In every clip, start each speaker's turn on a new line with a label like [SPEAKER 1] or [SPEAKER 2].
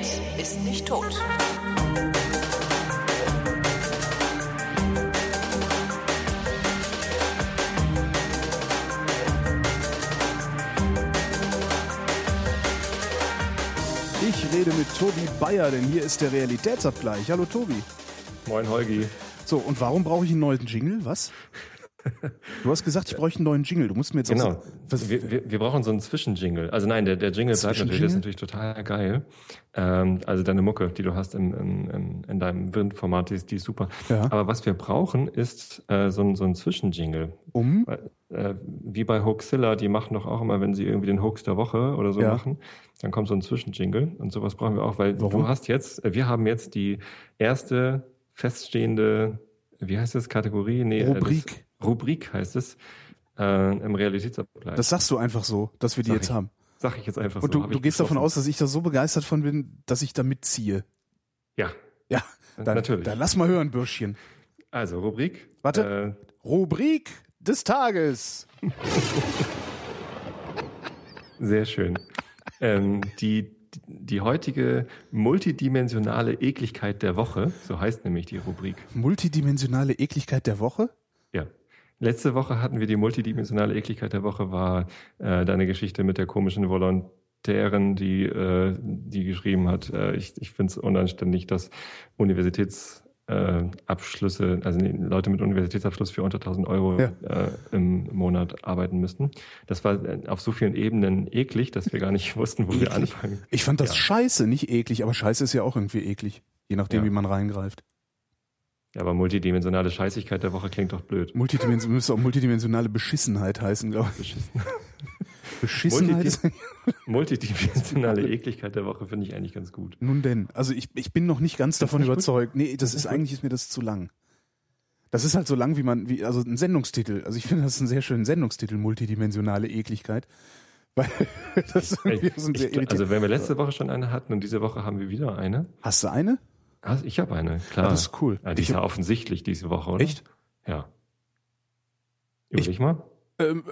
[SPEAKER 1] redet, ist nicht tot.
[SPEAKER 2] Ich rede mit Tobi Bayer, denn hier ist der Realitätsabgleich. Hallo Tobi.
[SPEAKER 3] Moin Holgi.
[SPEAKER 2] So, und warum brauche ich einen neuen Jingle? Was? Du hast gesagt, ich bräuchte einen neuen Jingle. Du musst mir jetzt
[SPEAKER 3] Genau.
[SPEAKER 2] auch was,
[SPEAKER 3] Wir, wir, wir brauchen so einen Zwischenjingle. Also nein, der, der Jingle bleibt natürlich, ist natürlich total geil. Ähm, also deine Mucke, die du hast in, in, in, in deinem Windformat, die ist, die ist super.
[SPEAKER 2] Ja.
[SPEAKER 3] Aber was wir brauchen, ist äh, so ein, so ein Zwischenjingle.
[SPEAKER 2] um.
[SPEAKER 3] Weil, Äh, wie bei Hoaxilla, die machen doch auch immer, wenn sie irgendwie den Hoax der Woche oder so
[SPEAKER 2] Ja.
[SPEAKER 3] machen, dann kommt so ein Zwischenjingle und sowas brauchen wir auch, weil
[SPEAKER 2] Warum?
[SPEAKER 3] du hast jetzt, äh, wir haben jetzt die erste feststehende, wie heißt das, Kategorie? Nee, äh,
[SPEAKER 2] Rubrik.
[SPEAKER 3] Das, Rubrik heißt es, äh, im Realitätsabgleich.
[SPEAKER 2] Das sagst du einfach so, dass wir die
[SPEAKER 3] Sag
[SPEAKER 2] jetzt
[SPEAKER 3] ich.
[SPEAKER 2] haben.
[SPEAKER 3] Sag ich jetzt einfach
[SPEAKER 2] Und
[SPEAKER 3] so.
[SPEAKER 2] du,
[SPEAKER 3] hab
[SPEAKER 2] du
[SPEAKER 3] ich
[SPEAKER 2] gehst davon aus, dass ich da so begeistert von bin, dass ich da mitziehe.
[SPEAKER 3] Ja,
[SPEAKER 2] Ja, dann,
[SPEAKER 3] Natürlich.
[SPEAKER 2] dann lass mal hören, Bürschchen.
[SPEAKER 3] also Rubrik.
[SPEAKER 2] Warte.
[SPEAKER 3] Äh,
[SPEAKER 2] Rubrik des Tages.
[SPEAKER 3] sehr schön. ähm, die, die heutige multidimensionale Ekligkeit der Woche, so heißt nämlich die Rubrik.
[SPEAKER 2] Multidimensionale Ekligkeit der Woche.
[SPEAKER 3] Ja. Letzte Woche hatten wir die multidimensionale Ekligkeit der Woche, war äh, deine Geschichte mit der komischen Volontärin, die, äh, die geschrieben hat, äh, ich, ich finde es unanständig, dass Universitätsabschlüsse, äh, also nee, Leute mit Universitätsabschluss für unter 1000 Euro
[SPEAKER 2] Ja.
[SPEAKER 3] äh, im Monat arbeiten müssten. Das war äh, auf so vielen Ebenen eklig, dass wir gar nicht wussten, wo wir
[SPEAKER 2] Eklig.
[SPEAKER 3] anfangen.
[SPEAKER 2] Ich fand das
[SPEAKER 3] Ja.
[SPEAKER 2] scheiße, nicht eklig, aber scheiße ist ja auch irgendwie eklig. Je nachdem,
[SPEAKER 3] Ja.
[SPEAKER 2] wie man reingreift.
[SPEAKER 3] Ja, aber multidimensionale Scheißigkeit der Woche klingt doch blöd.
[SPEAKER 2] Multidimension, müsste auch multidimensionale Beschissenheit heißen, glaube ich.
[SPEAKER 3] Beschissen.
[SPEAKER 2] Beschissenheit ist,
[SPEAKER 3] Multidimensionale Ekligkeit der Woche finde ich eigentlich ganz gut.
[SPEAKER 2] nun denn. Also ich, ich bin noch nicht ganz davon
[SPEAKER 3] nicht gut?
[SPEAKER 2] überzeugt. Nee, das ist eigentlich ist mir das zu lang. Das ist halt so lang, wie man, wie, also ein Sendungstitel. Also ich finde, das ist ein sehr schöner Sendungstitel, multidimensionale Ekligkeit. Weil das irgendwie so ein sehr
[SPEAKER 3] Ich, also wenn wir letzte Woche schon eine hatten und diese Woche haben wir wieder eine.
[SPEAKER 2] Hast du eine?
[SPEAKER 3] Also ich habe eine, klar.
[SPEAKER 2] Ah, das ist cool.
[SPEAKER 3] Ja, die
[SPEAKER 2] Ich
[SPEAKER 3] ist ja offensichtlich diese Woche, oder?
[SPEAKER 2] Echt?
[SPEAKER 3] Ja. Überleg mal.
[SPEAKER 2] Ähm,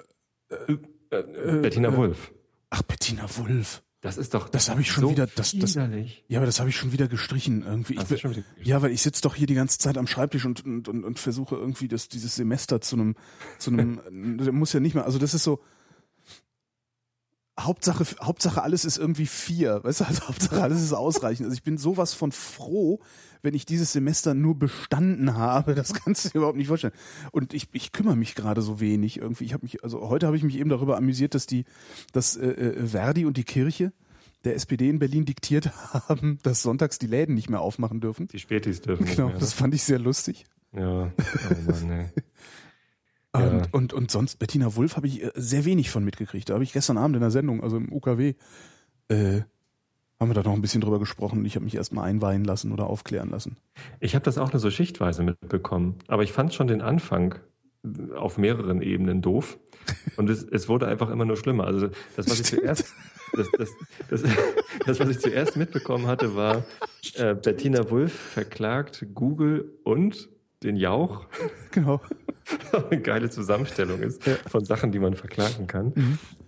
[SPEAKER 3] Äh, Bettina
[SPEAKER 2] äh,
[SPEAKER 3] Wulff.
[SPEAKER 2] ach, Bettina Wulff.
[SPEAKER 3] Das ist doch
[SPEAKER 2] Das habe ich schon
[SPEAKER 3] so
[SPEAKER 2] wieder- das- das-
[SPEAKER 3] widerlich.
[SPEAKER 2] Ja, aber das habe ich schon wieder gestrichen irgendwie. Ich
[SPEAKER 3] wieder
[SPEAKER 2] ja, weil ich sitze doch hier die ganze Zeit am Schreibtisch und, und, und, und versuche irgendwie das, dieses Semester zu einem, zu einem, muss ja nicht mehr, also das ist so, Hauptsache, Hauptsache alles ist irgendwie vier, weißt du, also Hauptsache alles ist ausreichend. Also ich bin sowas von froh, wenn ich dieses Semester nur bestanden habe, das kannst du dir überhaupt nicht vorstellen. Und ich, ich kümmere mich gerade so wenig irgendwie. Ich habe mich, also heute habe ich mich eben darüber amüsiert, dass die, dass äh, äh, Verdi und die Kirche der SPD in Berlin diktiert haben, dass sonntags die Läden nicht mehr aufmachen dürfen.
[SPEAKER 3] Die Spätis dürfen nicht
[SPEAKER 2] Genau,
[SPEAKER 3] mehr.
[SPEAKER 2] das fand ich sehr lustig.
[SPEAKER 3] Ja, oh Mann, ey. Ja.
[SPEAKER 2] Und, und, und sonst, Bettina Wulff habe ich äh, sehr wenig von mitgekriegt. Da habe ich gestern Abend in der Sendung, also im UKW, äh, haben wir da noch ein bisschen drüber gesprochen und ich habe mich erstmal einweihen lassen oder aufklären lassen.
[SPEAKER 3] Ich habe das auch nur so schichtweise mitbekommen. Aber ich fand schon den Anfang auf mehreren Ebenen doof. Und es, es wurde einfach immer nur schlimmer. Also das, was ich zuerst, das, das, das, das, was ich zuerst mitbekommen hatte, war äh, Bettina Wulff verklagt Google und den Jauch.
[SPEAKER 2] Genau.
[SPEAKER 3] eine geile Zusammenstellung ist von Sachen, die man verklagen kann,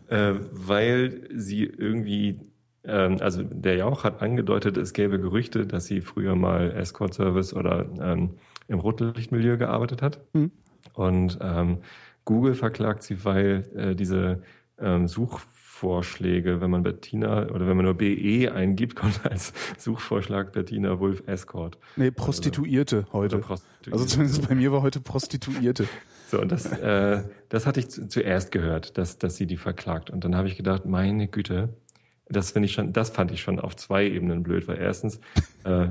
[SPEAKER 3] äh, weil sie irgendwie, ähm, also der Jauch hat angedeutet, es gäbe Gerüchte, dass sie früher mal Escort Service oder ähm, im Rotlichtmilieu gearbeitet hat.
[SPEAKER 2] Mhm.
[SPEAKER 3] Und ähm, Google verklagt sie, weil äh, diese ähm, Suchvorschläge, wenn man Bettina oder wenn man nur BE eingibt, kommt als Suchvorschlag Bettina Wolf Escort.
[SPEAKER 2] Nee, Prostituierte heute.
[SPEAKER 3] Oder Prostituierte.
[SPEAKER 2] Also zumindest bei mir war heute Prostituierte.
[SPEAKER 3] So, und das, äh, das hatte ich zu, zuerst gehört, dass, dass sie die verklagt. Und dann habe ich gedacht, meine Güte, das finde ich schon, das fand ich schon auf zwei Ebenen blöd, weil erstens, äh,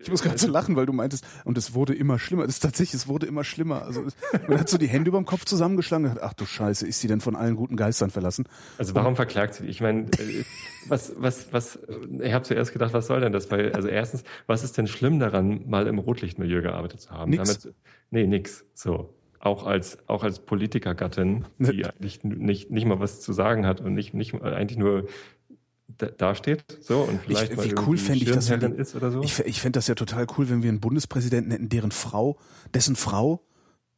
[SPEAKER 2] Ich muss gerade so lachen, weil du meintest, und es wurde immer schlimmer. Das ist tatsächlich, es wurde immer schlimmer. Also man hat so die Hände über dem Kopf zusammengeschlagen und hat, ach du Scheiße, ist sie denn von allen guten Geistern verlassen?
[SPEAKER 3] also warum verklagt sie? die? Ich meine, äh, was, was, was, ich habe zuerst gedacht, was soll denn das? Weil, also erstens, was ist denn schlimm daran, mal im Rotlichtmilieu gearbeitet zu haben?
[SPEAKER 2] Nix.
[SPEAKER 3] Damit, nee, nix. So. Auch als, auch als Politikergattin, die eigentlich nicht, nicht mal was zu sagen hat und nicht, nicht eigentlich nur da, steht, so, und vielleicht
[SPEAKER 2] Ich-
[SPEAKER 3] mal
[SPEAKER 2] wie cool
[SPEAKER 3] irgendwie
[SPEAKER 2] fände ich das, wenn
[SPEAKER 3] ist oder so.
[SPEAKER 2] Ich, ich fände das ja total cool, wenn wir einen Bundespräsidenten hätten, deren Frau, dessen Frau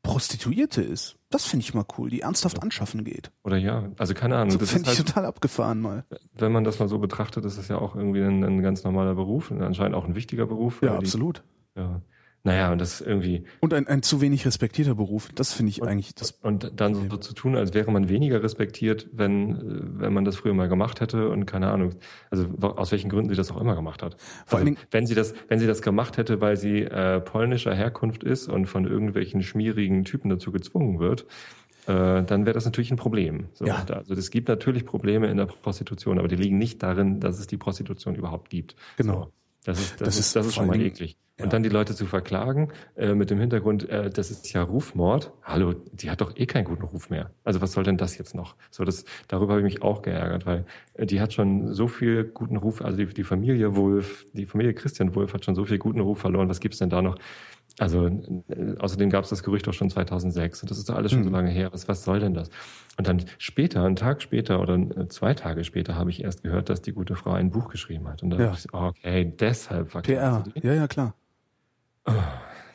[SPEAKER 2] Prostituierte ist. Das finde ich mal cool, die ernsthaft anschaffen geht.
[SPEAKER 3] Oder ja, also keine Ahnung.
[SPEAKER 2] So
[SPEAKER 3] das
[SPEAKER 2] finde ich
[SPEAKER 3] halt,
[SPEAKER 2] total abgefahren mal.
[SPEAKER 3] wenn man das mal so betrachtet, ist es ja auch irgendwie ein, ein ganz normaler Beruf und anscheinend auch ein wichtiger Beruf.
[SPEAKER 2] Ja,
[SPEAKER 3] die-
[SPEAKER 2] absolut.
[SPEAKER 3] Ja. Naja, und das irgendwie,
[SPEAKER 2] Und ein, ein zu wenig respektierter Beruf. Das finde ich
[SPEAKER 3] Und-
[SPEAKER 2] eigentlich das.
[SPEAKER 3] und dann so, so zu tun, als wäre man weniger respektiert, wenn, äh, wenn man das früher mal gemacht hätte und keine Ahnung, also aus welchen Gründen sie das auch immer gemacht hat.
[SPEAKER 2] Vor allen
[SPEAKER 3] also,
[SPEAKER 2] Dingen-
[SPEAKER 3] wenn sie das, wenn sie das gemacht hätte, weil sie äh, polnischer Herkunft ist und von irgendwelchen schmierigen Typen dazu gezwungen wird, äh, dann wäre das natürlich ein Problem. So,
[SPEAKER 2] Ja.
[SPEAKER 3] Also es gibt natürlich Probleme in der Prostitution, aber die liegen nicht darin, dass es die Prostitution überhaupt gibt.
[SPEAKER 2] Genau.
[SPEAKER 3] So. Das ist, das,
[SPEAKER 2] Das
[SPEAKER 3] ist,
[SPEAKER 2] ist
[SPEAKER 3] das ist schon mal eklig.
[SPEAKER 2] Ja.
[SPEAKER 3] Und dann die Leute zu verklagen äh, mit dem Hintergrund, äh, das ist ja Rufmord. Hallo, die hat doch eh keinen guten Ruf mehr. Also was soll denn das jetzt noch? So, das, darüber habe ich mich auch geärgert, weil äh, die hat schon so viel guten Ruf, also die, die Familie Wulff, die Familie Christian Wulff hat schon so viel guten Ruf verloren. Was gibt's denn da noch? Also äh, außerdem gab es das Gerücht auch schon 2006 und das ist doch alles schon so
[SPEAKER 2] Mhm.
[SPEAKER 3] lange her. Was, was soll denn das? Und dann später, einen Tag später oder äh, zwei Tage später, habe ich erst gehört, dass die gute Frau ein Buch geschrieben hat. Und da
[SPEAKER 2] Ja.
[SPEAKER 3] dachte ich, so, okay, deshalb verklagt
[SPEAKER 2] PR. Ja, ja, klar.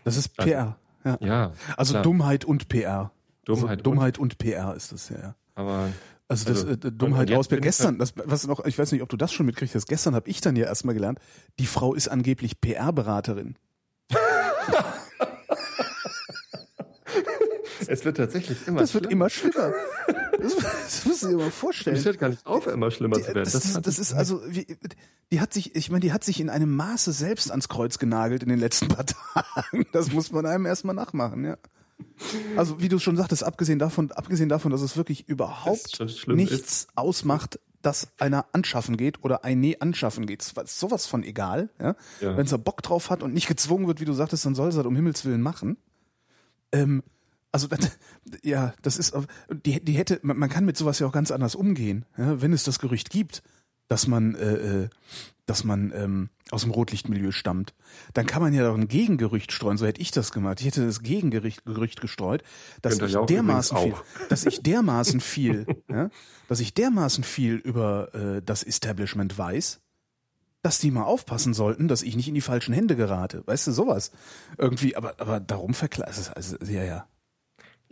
[SPEAKER 2] Das ist
[SPEAKER 3] Also,
[SPEAKER 2] PR. Ja.
[SPEAKER 3] Ja,
[SPEAKER 2] Also
[SPEAKER 3] klar.
[SPEAKER 2] Dummheit und PR.
[SPEAKER 3] Dummheit
[SPEAKER 2] also, Dummheit und PR ist das ja. ja.
[SPEAKER 3] aber
[SPEAKER 2] Also das
[SPEAKER 3] Also,
[SPEAKER 2] äh, Dummheit
[SPEAKER 3] und
[SPEAKER 2] aus gestern, das was noch, ich weiß nicht, ob du das schon mitkriegst, das gestern habe ich dann ja erstmal gelernt, die Frau ist angeblich PR-Beraterin.
[SPEAKER 3] es wird tatsächlich immer
[SPEAKER 2] Das wird
[SPEAKER 3] schlimmer.
[SPEAKER 2] immer schlimmer. Das, das musst du dir mal
[SPEAKER 3] Es
[SPEAKER 2] vorstellen.
[SPEAKER 3] hört gar nicht auf, immer schlimmer
[SPEAKER 2] Die,
[SPEAKER 3] zu werden.
[SPEAKER 2] das, das, das ist also, wie, die hat sich, ich meine, die hat sich in einem Maße selbst ans Kreuz genagelt in den letzten paar Tagen. Das muss man einem erstmal nachmachen, ja. Also wie du schon sagtest, abgesehen davon, abgesehen davon, dass es wirklich überhaupt nichts ausmacht, dass einer anschaffen geht oder ein Nee anschaffen geht. Es ist sowas von egal. Ja?
[SPEAKER 3] Ja.
[SPEAKER 2] Wenn sie Bock drauf hat und nicht gezwungen wird, wie du sagtest, dann soll sie das um Himmels Willen machen. Ähm, also das, ja, das ist die, die hätte man, man kann mit sowas ja auch ganz anders umgehen, ja? wenn es das Gerücht gibt, dass man äh, äh, dass man ähm, aus dem Rotlichtmilieu stammt, dann kann man ja doch ein Gegengerücht streuen. So hätte ich das gemacht. Ich hätte das Gegengerücht Gerücht gestreut, dass
[SPEAKER 3] Könnt
[SPEAKER 2] ich
[SPEAKER 3] auch
[SPEAKER 2] dermaßen viel,
[SPEAKER 3] auch.
[SPEAKER 2] dass ich dermaßen viel, ja, dass ich dermaßen viel über äh, das Establishment weiß, dass die mal aufpassen sollten, dass ich nicht in die falschen Hände gerate. Weißt du, sowas. Irgendwie, aber, aber darum verkleidet. Also, ja, ja.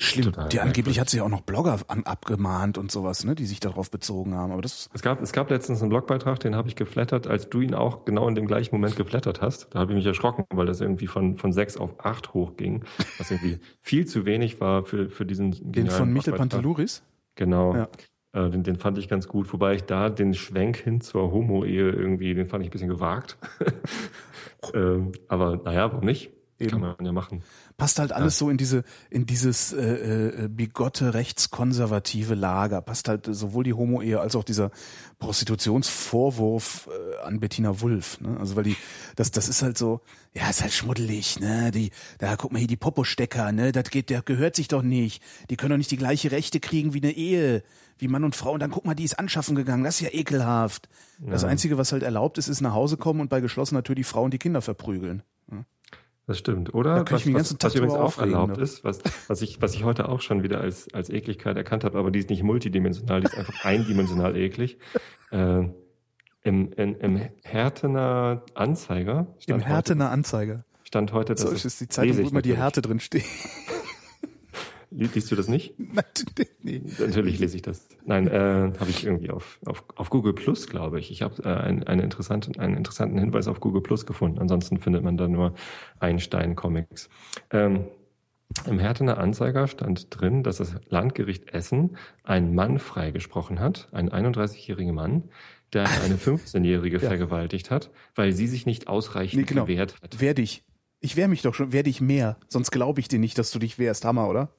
[SPEAKER 2] Schlimm.
[SPEAKER 3] Total
[SPEAKER 2] Die angeblich hat sich auch noch Blogger an, abgemahnt und sowas, ne, die sich darauf bezogen haben. Aber das,
[SPEAKER 3] Es gab, es gab letztens einen Blogbeitrag, den habe ich geflattert, als du ihn auch genau in dem gleichen Moment geflattert hast. Da habe ich mich erschrocken, weil das irgendwie von, von sechs auf acht hochging, was irgendwie viel zu wenig war für, für diesen
[SPEAKER 2] den von Michel. Panteluris.
[SPEAKER 3] Genau.
[SPEAKER 2] Ja.
[SPEAKER 3] Äh, den, den fand ich ganz gut, wobei ich da den Schwenk hin zur Homo-Ehe irgendwie, den fand ich ein bisschen gewagt. ähm, aber naja, warum nicht?
[SPEAKER 2] Eben.
[SPEAKER 3] Kann man ja machen.
[SPEAKER 2] Passt halt alles so in diese, in dieses äh, äh, bigotte rechtskonservative Lager. Passt halt sowohl die Homo-Ehe als auch dieser Prostitutionsvorwurf äh, an Bettina Wulff. Ne? Also weil die, das, das ist halt so, ja, ist halt schmuddelig, ne? Die, da guck mal hier die Popostecker, ne? Das geht, der gehört sich doch nicht. Die können doch nicht die gleiche Rechte kriegen wie eine Ehe, wie Mann und Frau. Und dann guck mal, die ist anschaffen gegangen. Das ist ja ekelhaft. Das
[SPEAKER 3] Ja.
[SPEAKER 2] Einzige, was halt erlaubt ist, ist nach Hause kommen und bei geschlossener Tür die Frau und die Kinder verprügeln.
[SPEAKER 3] Das stimmt. Oder
[SPEAKER 2] Da kann ich den ganzen Tag
[SPEAKER 3] was übrigens auch erlaubt
[SPEAKER 2] ne?
[SPEAKER 3] ist, was, was, ich, was ich heute auch schon wieder als, als Ekligkeit erkannt habe, aber die ist nicht multidimensional, die ist einfach eindimensional eklig. Äh, im, in, Im Härtener Anzeiger
[SPEAKER 2] Im
[SPEAKER 3] stand, heute,
[SPEAKER 2] Härtener Anzeiger.
[SPEAKER 3] stand heute, dass
[SPEAKER 2] So ist die
[SPEAKER 3] lese
[SPEAKER 2] wo
[SPEAKER 3] ich
[SPEAKER 2] immer die. Härte drin steht.
[SPEAKER 3] Li- Liest du das nicht?
[SPEAKER 2] nee.
[SPEAKER 3] Natürlich lese ich das. Nein, äh, habe ich irgendwie auf, auf, auf Google Plus, glaube ich. Ich habe äh, ein, eine interessante, einen interessanten Hinweis auf Google Plus gefunden. Ansonsten findet man da nur Einstein-Comics. Ähm, Im Härtener Anzeiger stand drin, dass das Landgericht Essen einen Mann freigesprochen hat, einen 31-jährigen Mann, der eine 15-jährige
[SPEAKER 2] Ja.
[SPEAKER 3] vergewaltigt hat, weil sie sich nicht ausreichend
[SPEAKER 2] Nee, genau.
[SPEAKER 3] gewehrt hat.
[SPEAKER 2] Wehr dich. Ich wehr mich doch schon, wehr dich mehr. Sonst glaube ich dir nicht, dass du dich wehrst. Hammer, oder?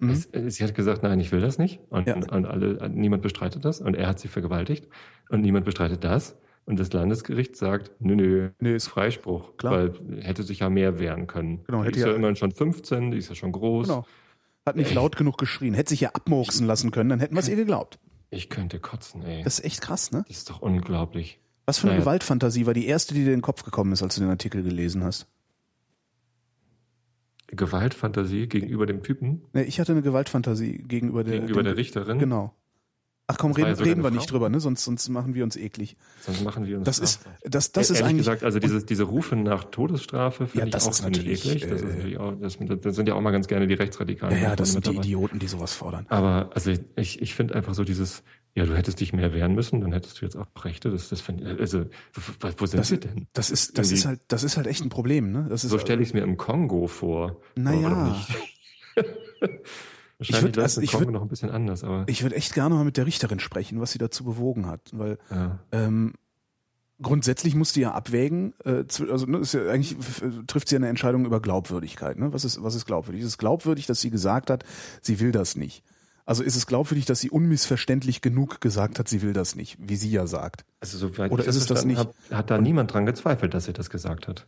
[SPEAKER 2] Mhm.
[SPEAKER 3] Es- äh, Sie hat gesagt, nein, ich will das nicht. Und,
[SPEAKER 2] Ja.
[SPEAKER 3] und alle, niemand bestreitet das. Und er hat sie vergewaltigt. Und niemand bestreitet das. Und das Landesgericht sagt, nö, nö,
[SPEAKER 2] Nö,
[SPEAKER 3] ist Freispruch.
[SPEAKER 2] Klar.
[SPEAKER 3] Weil hätte sich ja mehr wehren können.
[SPEAKER 2] Genau,
[SPEAKER 3] die
[SPEAKER 2] hätte
[SPEAKER 3] ist ja,
[SPEAKER 2] ja-
[SPEAKER 3] immerhin schon 15, die ist ja schon groß.
[SPEAKER 2] Genau. Hat nicht laut genug geschrien. Hätte sich ja abmurksen lassen können, dann hätten wir es ihr geglaubt.
[SPEAKER 3] Ich könnte kotzen, ey. Das,
[SPEAKER 2] Das ist echt krass, ne?
[SPEAKER 3] ist doch unglaublich.
[SPEAKER 2] Was für eine
[SPEAKER 3] Naja.
[SPEAKER 2] Gewaltfantasie war die erste, die dir in den Kopf gekommen ist, als du den Artikel gelesen hast?
[SPEAKER 3] Gewaltfantasie gegenüber dem Typen,
[SPEAKER 2] Ne, ich hatte eine Gewaltfantasie gegenüber der,
[SPEAKER 3] gegenüber
[SPEAKER 2] dem-
[SPEAKER 3] der Richterin.
[SPEAKER 2] Genau. Ach komm, reden,
[SPEAKER 3] ja
[SPEAKER 2] reden wir nicht drüber, ne? Sonst, sonst machen wir uns eklig.
[SPEAKER 3] Sonst machen wir uns
[SPEAKER 2] Das ist, das, das ist
[SPEAKER 3] Ehrlich
[SPEAKER 2] eigentlich.
[SPEAKER 3] gesagt, also diese, diese Rufe nach Todesstrafe
[SPEAKER 2] Ja,
[SPEAKER 3] finde ich
[SPEAKER 2] das
[SPEAKER 3] auch
[SPEAKER 2] ist natürlich,
[SPEAKER 3] eklig. Das, ist
[SPEAKER 2] äh,
[SPEAKER 3] natürlich auch, das, das sind ja auch mal ganz gerne die Rechtsradikalen.
[SPEAKER 2] ja, ja, das sind die
[SPEAKER 3] dabei.
[SPEAKER 2] Idioten, die sowas fordern.
[SPEAKER 3] Aber also ich, ich finde einfach so dieses, ja, du hättest dich mehr wehren müssen, dann hättest du jetzt auch Rechte. Das, das finde ich, also wo, wo sind
[SPEAKER 2] Das,
[SPEAKER 3] wir denn?
[SPEAKER 2] das ist, das
[SPEAKER 3] Irgendwie-
[SPEAKER 2] ist halt, das ist halt echt ein Problem, ne? Das ist,
[SPEAKER 3] So stelle ich es mir im Kongo vor.
[SPEAKER 2] Naja.
[SPEAKER 3] Wahrscheinlich
[SPEAKER 2] würd-
[SPEAKER 3] läuft
[SPEAKER 2] also ich
[SPEAKER 3] Kongo
[SPEAKER 2] würd-
[SPEAKER 3] noch ein bisschen anders, aber
[SPEAKER 2] ich würde echt gerne mal mit der Richterin sprechen, was sie dazu bewogen hat, weil
[SPEAKER 3] ja.
[SPEAKER 2] ähm, grundsätzlich muss die ja abwägen, äh, also ne, ist ja eigentlich trifft sie ja eine Entscheidung über Glaubwürdigkeit. Ne? Was ist was ist glaubwürdig? Ist es glaubwürdig, dass sie gesagt hat, sie will das nicht? Also ist es glaubwürdig, dass sie unmissverständlich genug gesagt hat, sie will das nicht, wie sie ja sagt?
[SPEAKER 3] Also soweit
[SPEAKER 2] Oder
[SPEAKER 3] ich
[SPEAKER 2] ist es das nicht?
[SPEAKER 3] Hab, hat da niemand dran gezweifelt, dass sie das gesagt hat.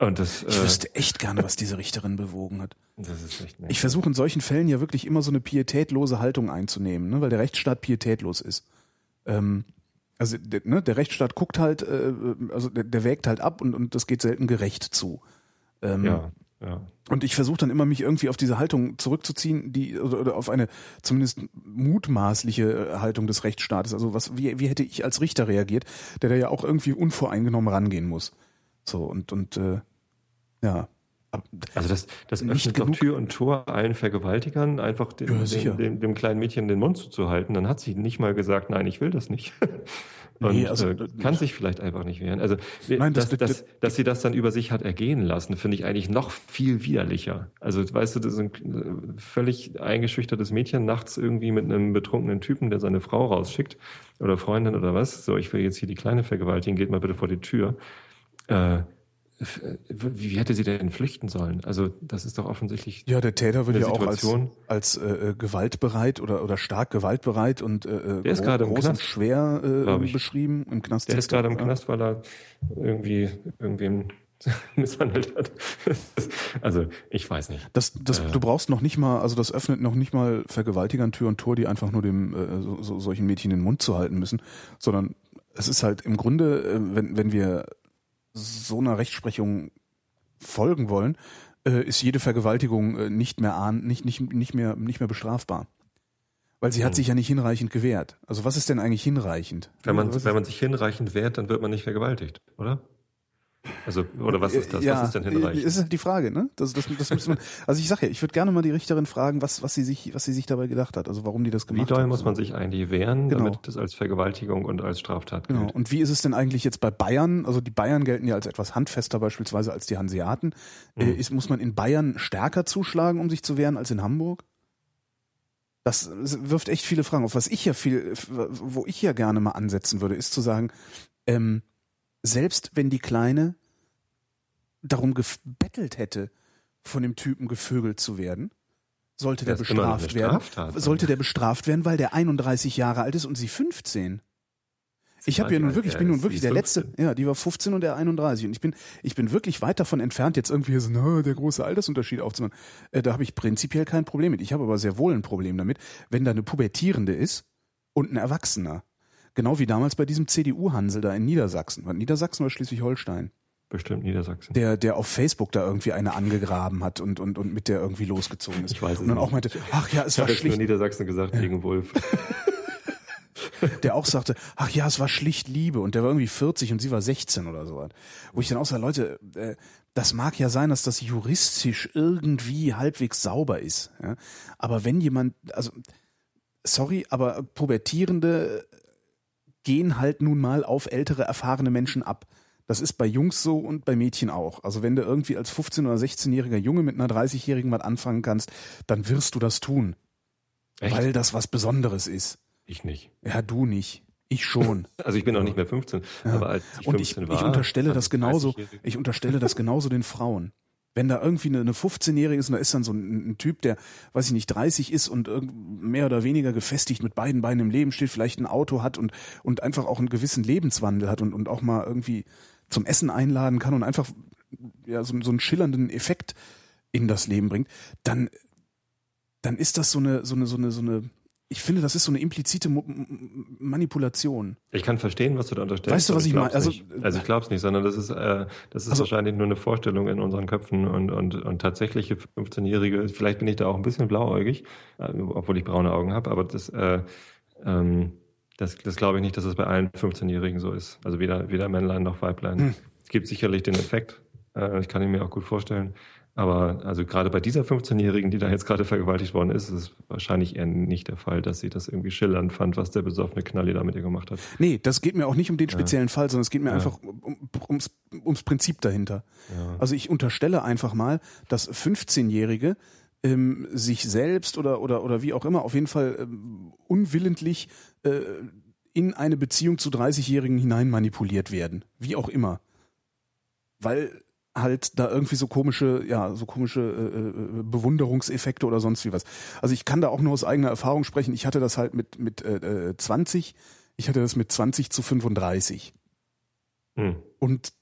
[SPEAKER 3] Und das,
[SPEAKER 2] Ich
[SPEAKER 3] äh,
[SPEAKER 2] wüsste echt gerne, was diese Richterin bewogen hat.
[SPEAKER 3] das ist echt
[SPEAKER 2] Ich versuche in solchen Fällen ja wirklich immer so eine pietätlose Haltung einzunehmen, ne, weil der Rechtsstaat pietätlos ist. Ähm, also der, ne, der Rechtsstaat guckt halt, äh, also der, der wägt halt ab und, und das geht selten gerecht zu. Ähm,
[SPEAKER 3] ja, ja.
[SPEAKER 2] Und ich versuche dann immer, mich irgendwie auf diese Haltung zurückzuziehen, die oder, oder auf eine zumindest mutmaßliche äh, Haltung des Rechtsstaates. Also was, wie, wie hätte ich als Richter reagiert, der da ja auch irgendwie unvoreingenommen rangehen muss. So und und äh, ja.
[SPEAKER 3] Also das, das öffnet doch Tür und Tor allen Vergewaltigern, einfach dem,
[SPEAKER 2] Ja,
[SPEAKER 3] dem, dem, dem kleinen Mädchen den Mund zuzuhalten. Dann hat sie nicht mal gesagt, nein, ich will das nicht. Und
[SPEAKER 2] Nee, also,
[SPEAKER 3] äh, kann sich vielleicht einfach nicht wehren. Also
[SPEAKER 2] Nein, das-
[SPEAKER 3] dass,
[SPEAKER 2] das-
[SPEAKER 3] dass, dass sie das dann über sich hat ergehen lassen, finde ich eigentlich noch viel widerlicher. Also weißt du, das ist ein völlig eingeschüchtertes Mädchen nachts irgendwie mit einem betrunkenen Typen, der seine Frau rausschickt oder Freundin oder was. So, ich will jetzt hier die Kleine vergewaltigen, geht mal bitte vor die Tür. Äh, wie hätte sie denn flüchten sollen? Also das ist doch offensichtlich
[SPEAKER 2] Ja, der Täter wird ja auch als, als äh, äh, gewaltbereit oder, oder stark gewaltbereit und äh,
[SPEAKER 3] Der ist gerade im
[SPEAKER 2] groß
[SPEAKER 3] Knast,
[SPEAKER 2] und schwer äh, beschrieben. Im Knast
[SPEAKER 3] Der ist
[SPEAKER 2] er,
[SPEAKER 3] gerade im. Knast, weil er irgendwie irgendwem misshandelt hat. also ich weiß nicht.
[SPEAKER 2] Das, das,
[SPEAKER 3] Äh.
[SPEAKER 2] du brauchst noch nicht mal, also das öffnet noch nicht mal Vergewaltigern Tür und Tor, die einfach nur dem äh, so, so, solchen Mädchen den Mund zu halten müssen, sondern es ist halt im Grunde, äh, wenn, wenn wir so einer Rechtsprechung folgen wollen, äh, ist jede Vergewaltigung äh, nicht mehr ahn, nicht, nicht, nicht mehr nicht mehr bestrafbar. Weil sie hat
[SPEAKER 3] Hm.
[SPEAKER 2] sich ja nicht hinreichend gewehrt. Also was ist denn eigentlich hinreichend?
[SPEAKER 3] Wenn man, wenn man sich hinreichend wehrt, dann wird man nicht vergewaltigt, oder? Also, oder was ist das?
[SPEAKER 2] Ja,
[SPEAKER 3] was ist denn hinreichend?
[SPEAKER 2] ist halt die Frage, ne? Das, das, das muss man, also ich sage ja, ich würde gerne mal die Richterin fragen, was, was sie sich, was sie sich dabei gedacht hat, also warum die das
[SPEAKER 3] Wie
[SPEAKER 2] gemacht
[SPEAKER 3] doll
[SPEAKER 2] hat.
[SPEAKER 3] muss man sich eigentlich wehren,
[SPEAKER 2] Genau.
[SPEAKER 3] damit das als Vergewaltigung und als Straftat
[SPEAKER 2] Genau.
[SPEAKER 3] gilt?
[SPEAKER 2] Und wie ist es denn eigentlich jetzt bei Bayern? Also die Bayern gelten ja als etwas handfester beispielsweise als die Hanseaten. Äh,
[SPEAKER 3] Mhm.
[SPEAKER 2] ist, muss man in Bayern stärker zuschlagen, um sich zu wehren, als in Hamburg? Das wirft echt viele Fragen auf. Was ich ja viel, wo ich ja gerne mal ansetzen würde, ist zu sagen, ähm, selbst wenn die Kleine darum gebettelt hätte, von dem Typen gevögelt zu werden, sollte der
[SPEAKER 3] Das noch
[SPEAKER 2] bestraft werden.
[SPEAKER 3] Straftat.
[SPEAKER 2] Sollte der bestraft werden, weil der 31 Jahre alt ist und sie 15. Ich habe ja nun wirklich, ich bin nun wirklich der letzte,
[SPEAKER 3] 15.
[SPEAKER 2] ja, die war 15 und der 31 und ich bin, ich bin wirklich weit davon entfernt, jetzt irgendwie so, na, der große Altersunterschied aufzumachen. Äh, da habe ich prinzipiell kein Problem mit. Ich habe aber sehr wohl ein Problem damit, wenn da eine Pubertierende ist und ein Erwachsener. Genau wie damals bei diesem CDU-Hansel da in Niedersachsen. War Niedersachsen oder Schleswig-Holstein?
[SPEAKER 3] Bestimmt Niedersachsen.
[SPEAKER 2] Der, der auf Facebook da irgendwie eine angegraben hat und, und, und mit der irgendwie losgezogen ist.
[SPEAKER 3] Ich weiß
[SPEAKER 2] und dann
[SPEAKER 3] nicht.
[SPEAKER 2] auch meinte, ach ja, es
[SPEAKER 3] ich
[SPEAKER 2] war schlicht
[SPEAKER 3] Niedersachsen gesagt wegen Wolf.
[SPEAKER 2] der auch sagte, ach ja, es war schlicht Liebe und der war irgendwie 40 und sie war 16 oder so. Wo ich dann auch sage, Leute, äh, das mag ja sein, dass das juristisch irgendwie halbwegs sauber ist. Ja? Aber wenn jemand, also sorry, aber Pubertierende gehen halt nun mal auf ältere, erfahrene Menschen ab. Das ist bei Jungs so und bei Mädchen auch. Also wenn du irgendwie als 15- oder 16-jähriger Junge mit einer 30-jährigen was anfangen kannst, dann wirst du das tun.
[SPEAKER 3] Echt?
[SPEAKER 2] Weil das was Besonderes ist.
[SPEAKER 3] ich nicht.
[SPEAKER 2] Ja, du nicht. Ich schon.
[SPEAKER 3] Also ich bin auch nicht mehr 15,
[SPEAKER 2] Ja.
[SPEAKER 3] aber als ich
[SPEAKER 2] Und ich,
[SPEAKER 3] 15
[SPEAKER 2] ich
[SPEAKER 3] war.
[SPEAKER 2] unterstelle das genauso,
[SPEAKER 3] 30-Jährige
[SPEAKER 2] ich unterstelle das genauso den Frauen. Wenn da irgendwie eine, eine 15-Jährige ist und da ist dann so ein, ein Typ, der, weiß ich nicht, 30 ist und mehr oder weniger gefestigt mit beiden Beinen im Leben steht, vielleicht ein Auto hat und, und einfach auch einen gewissen Lebenswandel hat und, und auch mal irgendwie zum Essen einladen kann und einfach ja, so, so einen schillernden Effekt in das Leben bringt, dann, dann ist das so eine, so eine, so eine, so eine ich finde, das ist so eine implizite Mo Manipulation.
[SPEAKER 3] Ich kann verstehen, was du da unterstellst.
[SPEAKER 2] Weißt du, was ich meine?
[SPEAKER 3] Also, also ich glaube es nicht, sondern das ist, äh, das ist also, wahrscheinlich nur eine Vorstellung in unseren Köpfen und, und, und tatsächliche 15-Jährige, vielleicht bin ich da auch ein bisschen blauäugig, äh, obwohl ich braune Augen habe, aber das, äh, ähm, das, das glaube ich nicht, dass es bei allen 15-Jährigen so ist. Also weder, weder Männlein noch Weiblein. Hm. Es gibt sicherlich den Effekt, äh, ich kann ihn mir auch gut vorstellen, aber also gerade bei dieser 15-Jährigen, die da jetzt gerade vergewaltigt worden ist, ist es wahrscheinlich eher nicht der Fall, dass sie das irgendwie schillernd fand, was der besoffene Knalli da mit ihr gemacht hat.
[SPEAKER 2] Nee, das geht mir auch nicht um den speziellen ja. Fall, sondern es geht mir ja. einfach um, ums, ums Prinzip dahinter. Ja. Also ich unterstelle einfach mal, dass 15-Jährige ähm, sich selbst oder, oder, oder wie auch immer auf jeden Fall ähm, unwillentlich äh, in eine Beziehung zu 30-Jährigen hinein manipuliert werden. Wie auch immer. Weil halt da irgendwie so komische, ja, so komische äh, äh, Bewunderungseffekte oder sonst wie was. Also ich kann da auch nur aus eigener Erfahrung sprechen. Ich hatte das halt mit mit äh, 20, äh, ich hatte das mit 20 zu 35. Hm. Und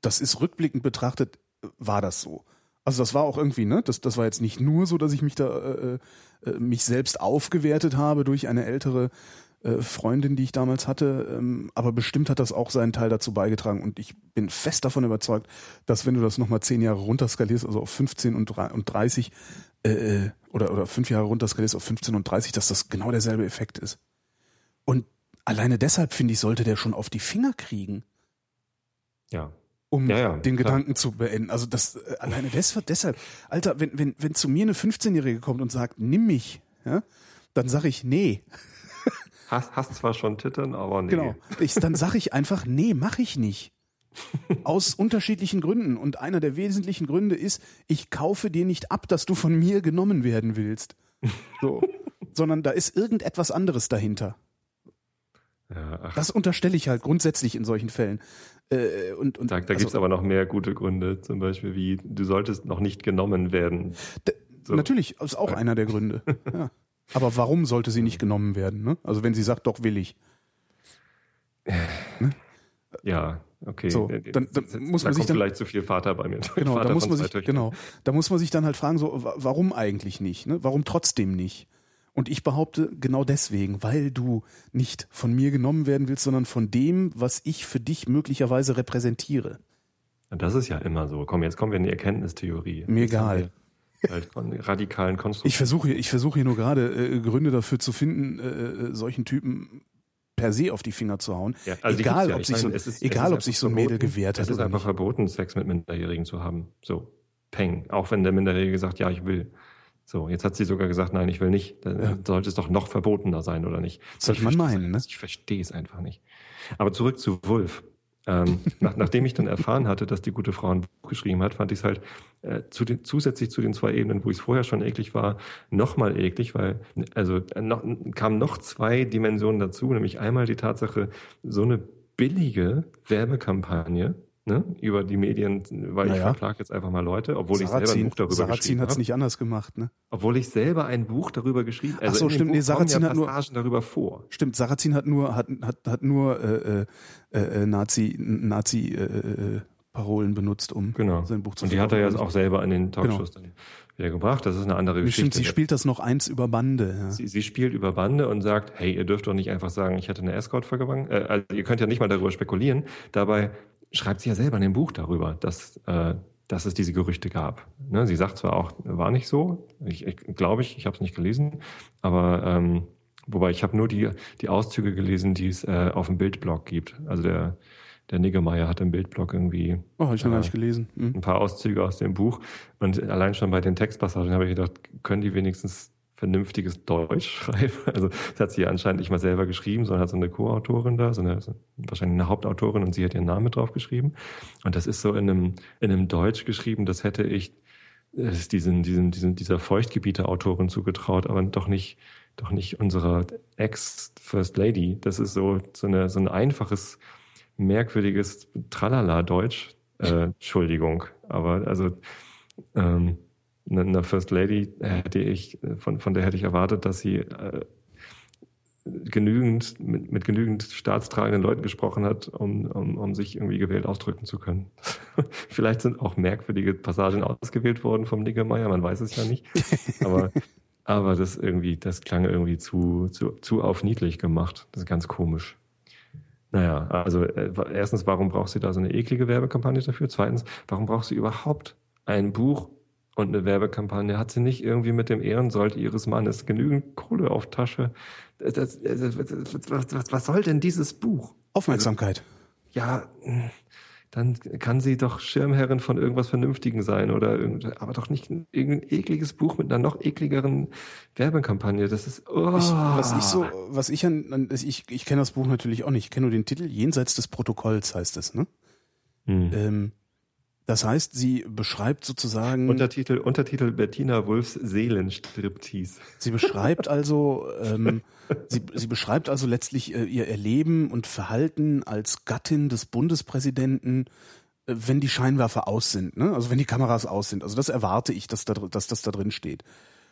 [SPEAKER 2] das ist rückblickend betrachtet, war das so. Also das war auch irgendwie, ne? Das, das war jetzt nicht nur so, dass ich mich da äh, äh, mich selbst aufgewertet habe durch eine ältere äh, Freundin, die ich damals hatte, ähm, aber bestimmt hat das auch seinen Teil dazu beigetragen und ich bin fest davon überzeugt, dass wenn du das nochmal zehn Jahre runterskalierst, also auf 15 und, und 30 äh, äh, oder, oder fünf Jahre runterskalierst auf 15 und 30, dass das genau derselbe Effekt ist. Und alleine deshalb, finde ich, sollte der schon auf die Finger kriegen.
[SPEAKER 3] Ja.
[SPEAKER 2] Um
[SPEAKER 3] ja, ja,
[SPEAKER 2] den klar. Gedanken zu beenden. Also das äh, alleine deshalb, deshalb, Alter, wenn, wenn, wenn zu mir eine 15-Jährige kommt und sagt, nimm mich, ja, dann sage ich, nee.
[SPEAKER 3] Hast, hast zwar schon Titten, aber nee.
[SPEAKER 2] Genau. Ich, dann sage ich einfach, nee, mache ich nicht. Aus unterschiedlichen Gründen. Und einer der wesentlichen Gründe ist, ich kaufe dir nicht ab, dass du von mir genommen werden willst. So. Sondern da ist irgendetwas anderes dahinter. Ja, das unterstelle ich halt grundsätzlich in solchen Fällen.
[SPEAKER 3] Äh, und, und, da da also, gibt es aber noch mehr gute Gründe, zum Beispiel wie, du solltest noch nicht genommen werden.
[SPEAKER 2] So. Natürlich, ist auch einer der Gründe. Ja. Aber warum sollte sie nicht genommen werden? Ne? Also wenn sie sagt, doch will ich.
[SPEAKER 3] Ne? Ja, okay.
[SPEAKER 2] So, dann, dann muss
[SPEAKER 3] da
[SPEAKER 2] man sich dann
[SPEAKER 3] vielleicht zu viel Vater bei mir.
[SPEAKER 2] Genau,
[SPEAKER 3] Vater
[SPEAKER 2] da muss man sich genau, da muss man sich dann halt fragen, so warum eigentlich nicht? Ne? Warum trotzdem nicht? Und ich behaupte genau deswegen, weil du nicht von mir genommen werden willst, sondern von dem, was ich für dich möglicherweise repräsentiere.
[SPEAKER 3] Das ist ja immer so. Komm, jetzt kommen wir in die Erkenntnistheorie.
[SPEAKER 2] Mir egal
[SPEAKER 3] radikalen Konstruktionen.
[SPEAKER 2] Ich versuche ich versuche hier nur gerade äh, Gründe dafür zu finden, äh, äh, solchen Typen per se auf die Finger zu hauen. Ja, also egal, ja. ob sich, meine, so, ist, egal ob sich so ein Mädel gewehrt hat.
[SPEAKER 3] Es ist einfach nicht. verboten, Sex mit Minderjährigen zu haben. So, peng. Auch wenn der Minderjährige sagt, ja, ich will. So, jetzt hat sie sogar gesagt, nein, ich will nicht. Dann ja. sollte es doch noch verbotener sein, oder nicht?
[SPEAKER 2] Soll ich mal meinen, ne?
[SPEAKER 3] Ich verstehe es einfach nicht. Aber zurück zu Wolf. Ähm, nach, nachdem ich dann erfahren hatte, dass die gute Frau ein Buch geschrieben hat, fand ich es halt äh, zu den, zusätzlich zu den zwei Ebenen, wo ich es vorher schon eklig war, nochmal eklig, weil also äh, noch, kamen noch zwei Dimensionen dazu, nämlich einmal die Tatsache, so eine billige Werbekampagne ne, über die Medien, weil naja. ich verklag jetzt einfach mal Leute, obwohl Sarrazin, ich selber ein Buch darüber
[SPEAKER 2] Sarrazin
[SPEAKER 3] geschrieben habe.
[SPEAKER 2] hat es nicht anders gemacht, ne?
[SPEAKER 3] Obwohl ich selber ein Buch darüber geschrieben habe.
[SPEAKER 2] Also Ach so, stimmt, nee, Sarrazin hat nur
[SPEAKER 3] darüber vor.
[SPEAKER 2] Stimmt, Sarrazin hat nur hat hat hat nur äh, äh, äh Nazi Nazi äh, äh, Parolen benutzt, um
[SPEAKER 3] genau.
[SPEAKER 2] sein Buch zu
[SPEAKER 3] Und die hat er ja auch selber in den Talkshows genau. dann wieder gebracht. Das ist eine andere Geschichte. Stimmt,
[SPEAKER 2] sie spielt das noch eins über Bande. Ja.
[SPEAKER 3] Sie, sie, spielt über Bande und sagt, hey, ihr dürft doch nicht einfach sagen, ich hatte eine Escort vergewangen. Äh, also ihr könnt ja nicht mal darüber spekulieren. Dabei schreibt sie ja selber in dem Buch darüber, dass, äh, dass es diese Gerüchte gab. Ne? Sie sagt zwar auch, war nicht so, ich, ich glaube ich, ich habe es nicht gelesen, aber ähm, wobei ich habe nur die, die Auszüge gelesen, die es äh, auf dem Bildblog gibt. Also der, der Niggemeier hat im Bildblog irgendwie
[SPEAKER 2] oh, hab ich noch äh, gar nicht gelesen.
[SPEAKER 3] Mhm. ein paar Auszüge aus dem Buch. Und allein schon bei den Textpassagen habe ich gedacht, können die wenigstens vernünftiges Deutsch schreiben. Also das hat sie ja anscheinend nicht mal selber geschrieben, sondern hat so eine Co-Autorin da, so eine, wahrscheinlich eine Hauptautorin und sie hat ihren Namen drauf geschrieben. Und das ist so in einem, in einem Deutsch geschrieben, das hätte ich ist diesen, diesen, diesen, dieser Feuchtgebiete-Autorin zugetraut, aber doch nicht, doch nicht unserer Ex-First Lady. Das ist so, so, eine, so ein einfaches, merkwürdiges Tralala-Deutsch. Äh, Entschuldigung. Aber also ähm, einer First Lady hätte ich, von, von der hätte ich erwartet, dass sie äh, genügend, mit, mit genügend staatstragenden Leuten gesprochen hat, um, um, um sich irgendwie gewählt ausdrücken zu können. Vielleicht sind auch merkwürdige Passagen ausgewählt worden vom Niggemeier, man weiß es ja nicht. Aber Aber das irgendwie, das klang irgendwie zu, zu, zu auf niedlich gemacht. Das ist ganz komisch. Naja, also äh, erstens, warum braucht sie da so eine eklige Werbekampagne dafür? Zweitens, warum braucht sie überhaupt ein Buch und eine Werbekampagne? Hat sie nicht irgendwie mit dem Ehrensold ihres Mannes genügend Kohle auf Tasche? Das, das, das, was, was soll denn dieses Buch?
[SPEAKER 2] Aufmerksamkeit.
[SPEAKER 3] Also, ja, dann kann sie doch Schirmherrin von irgendwas Vernünftigen sein oder aber doch nicht irgendein ekliges Buch mit einer noch ekligeren Werbekampagne. Das ist oh.
[SPEAKER 2] ich, was ich so, was ich an, ich, ich kenne das Buch natürlich auch nicht. Ich kenne nur den Titel. Jenseits des Protokolls heißt es, ne? Hm. Ähm, das heißt, sie beschreibt sozusagen.
[SPEAKER 3] Untertitel, Untertitel Bettina Wulfs Seelenstriptease.
[SPEAKER 2] Sie beschreibt also, ähm, sie, sie beschreibt also letztlich äh, ihr Erleben und Verhalten als Gattin des Bundespräsidenten, äh, wenn die Scheinwerfer aus sind, ne? Also wenn die Kameras aus sind. Also das erwarte ich, dass, da, dass das da drin steht.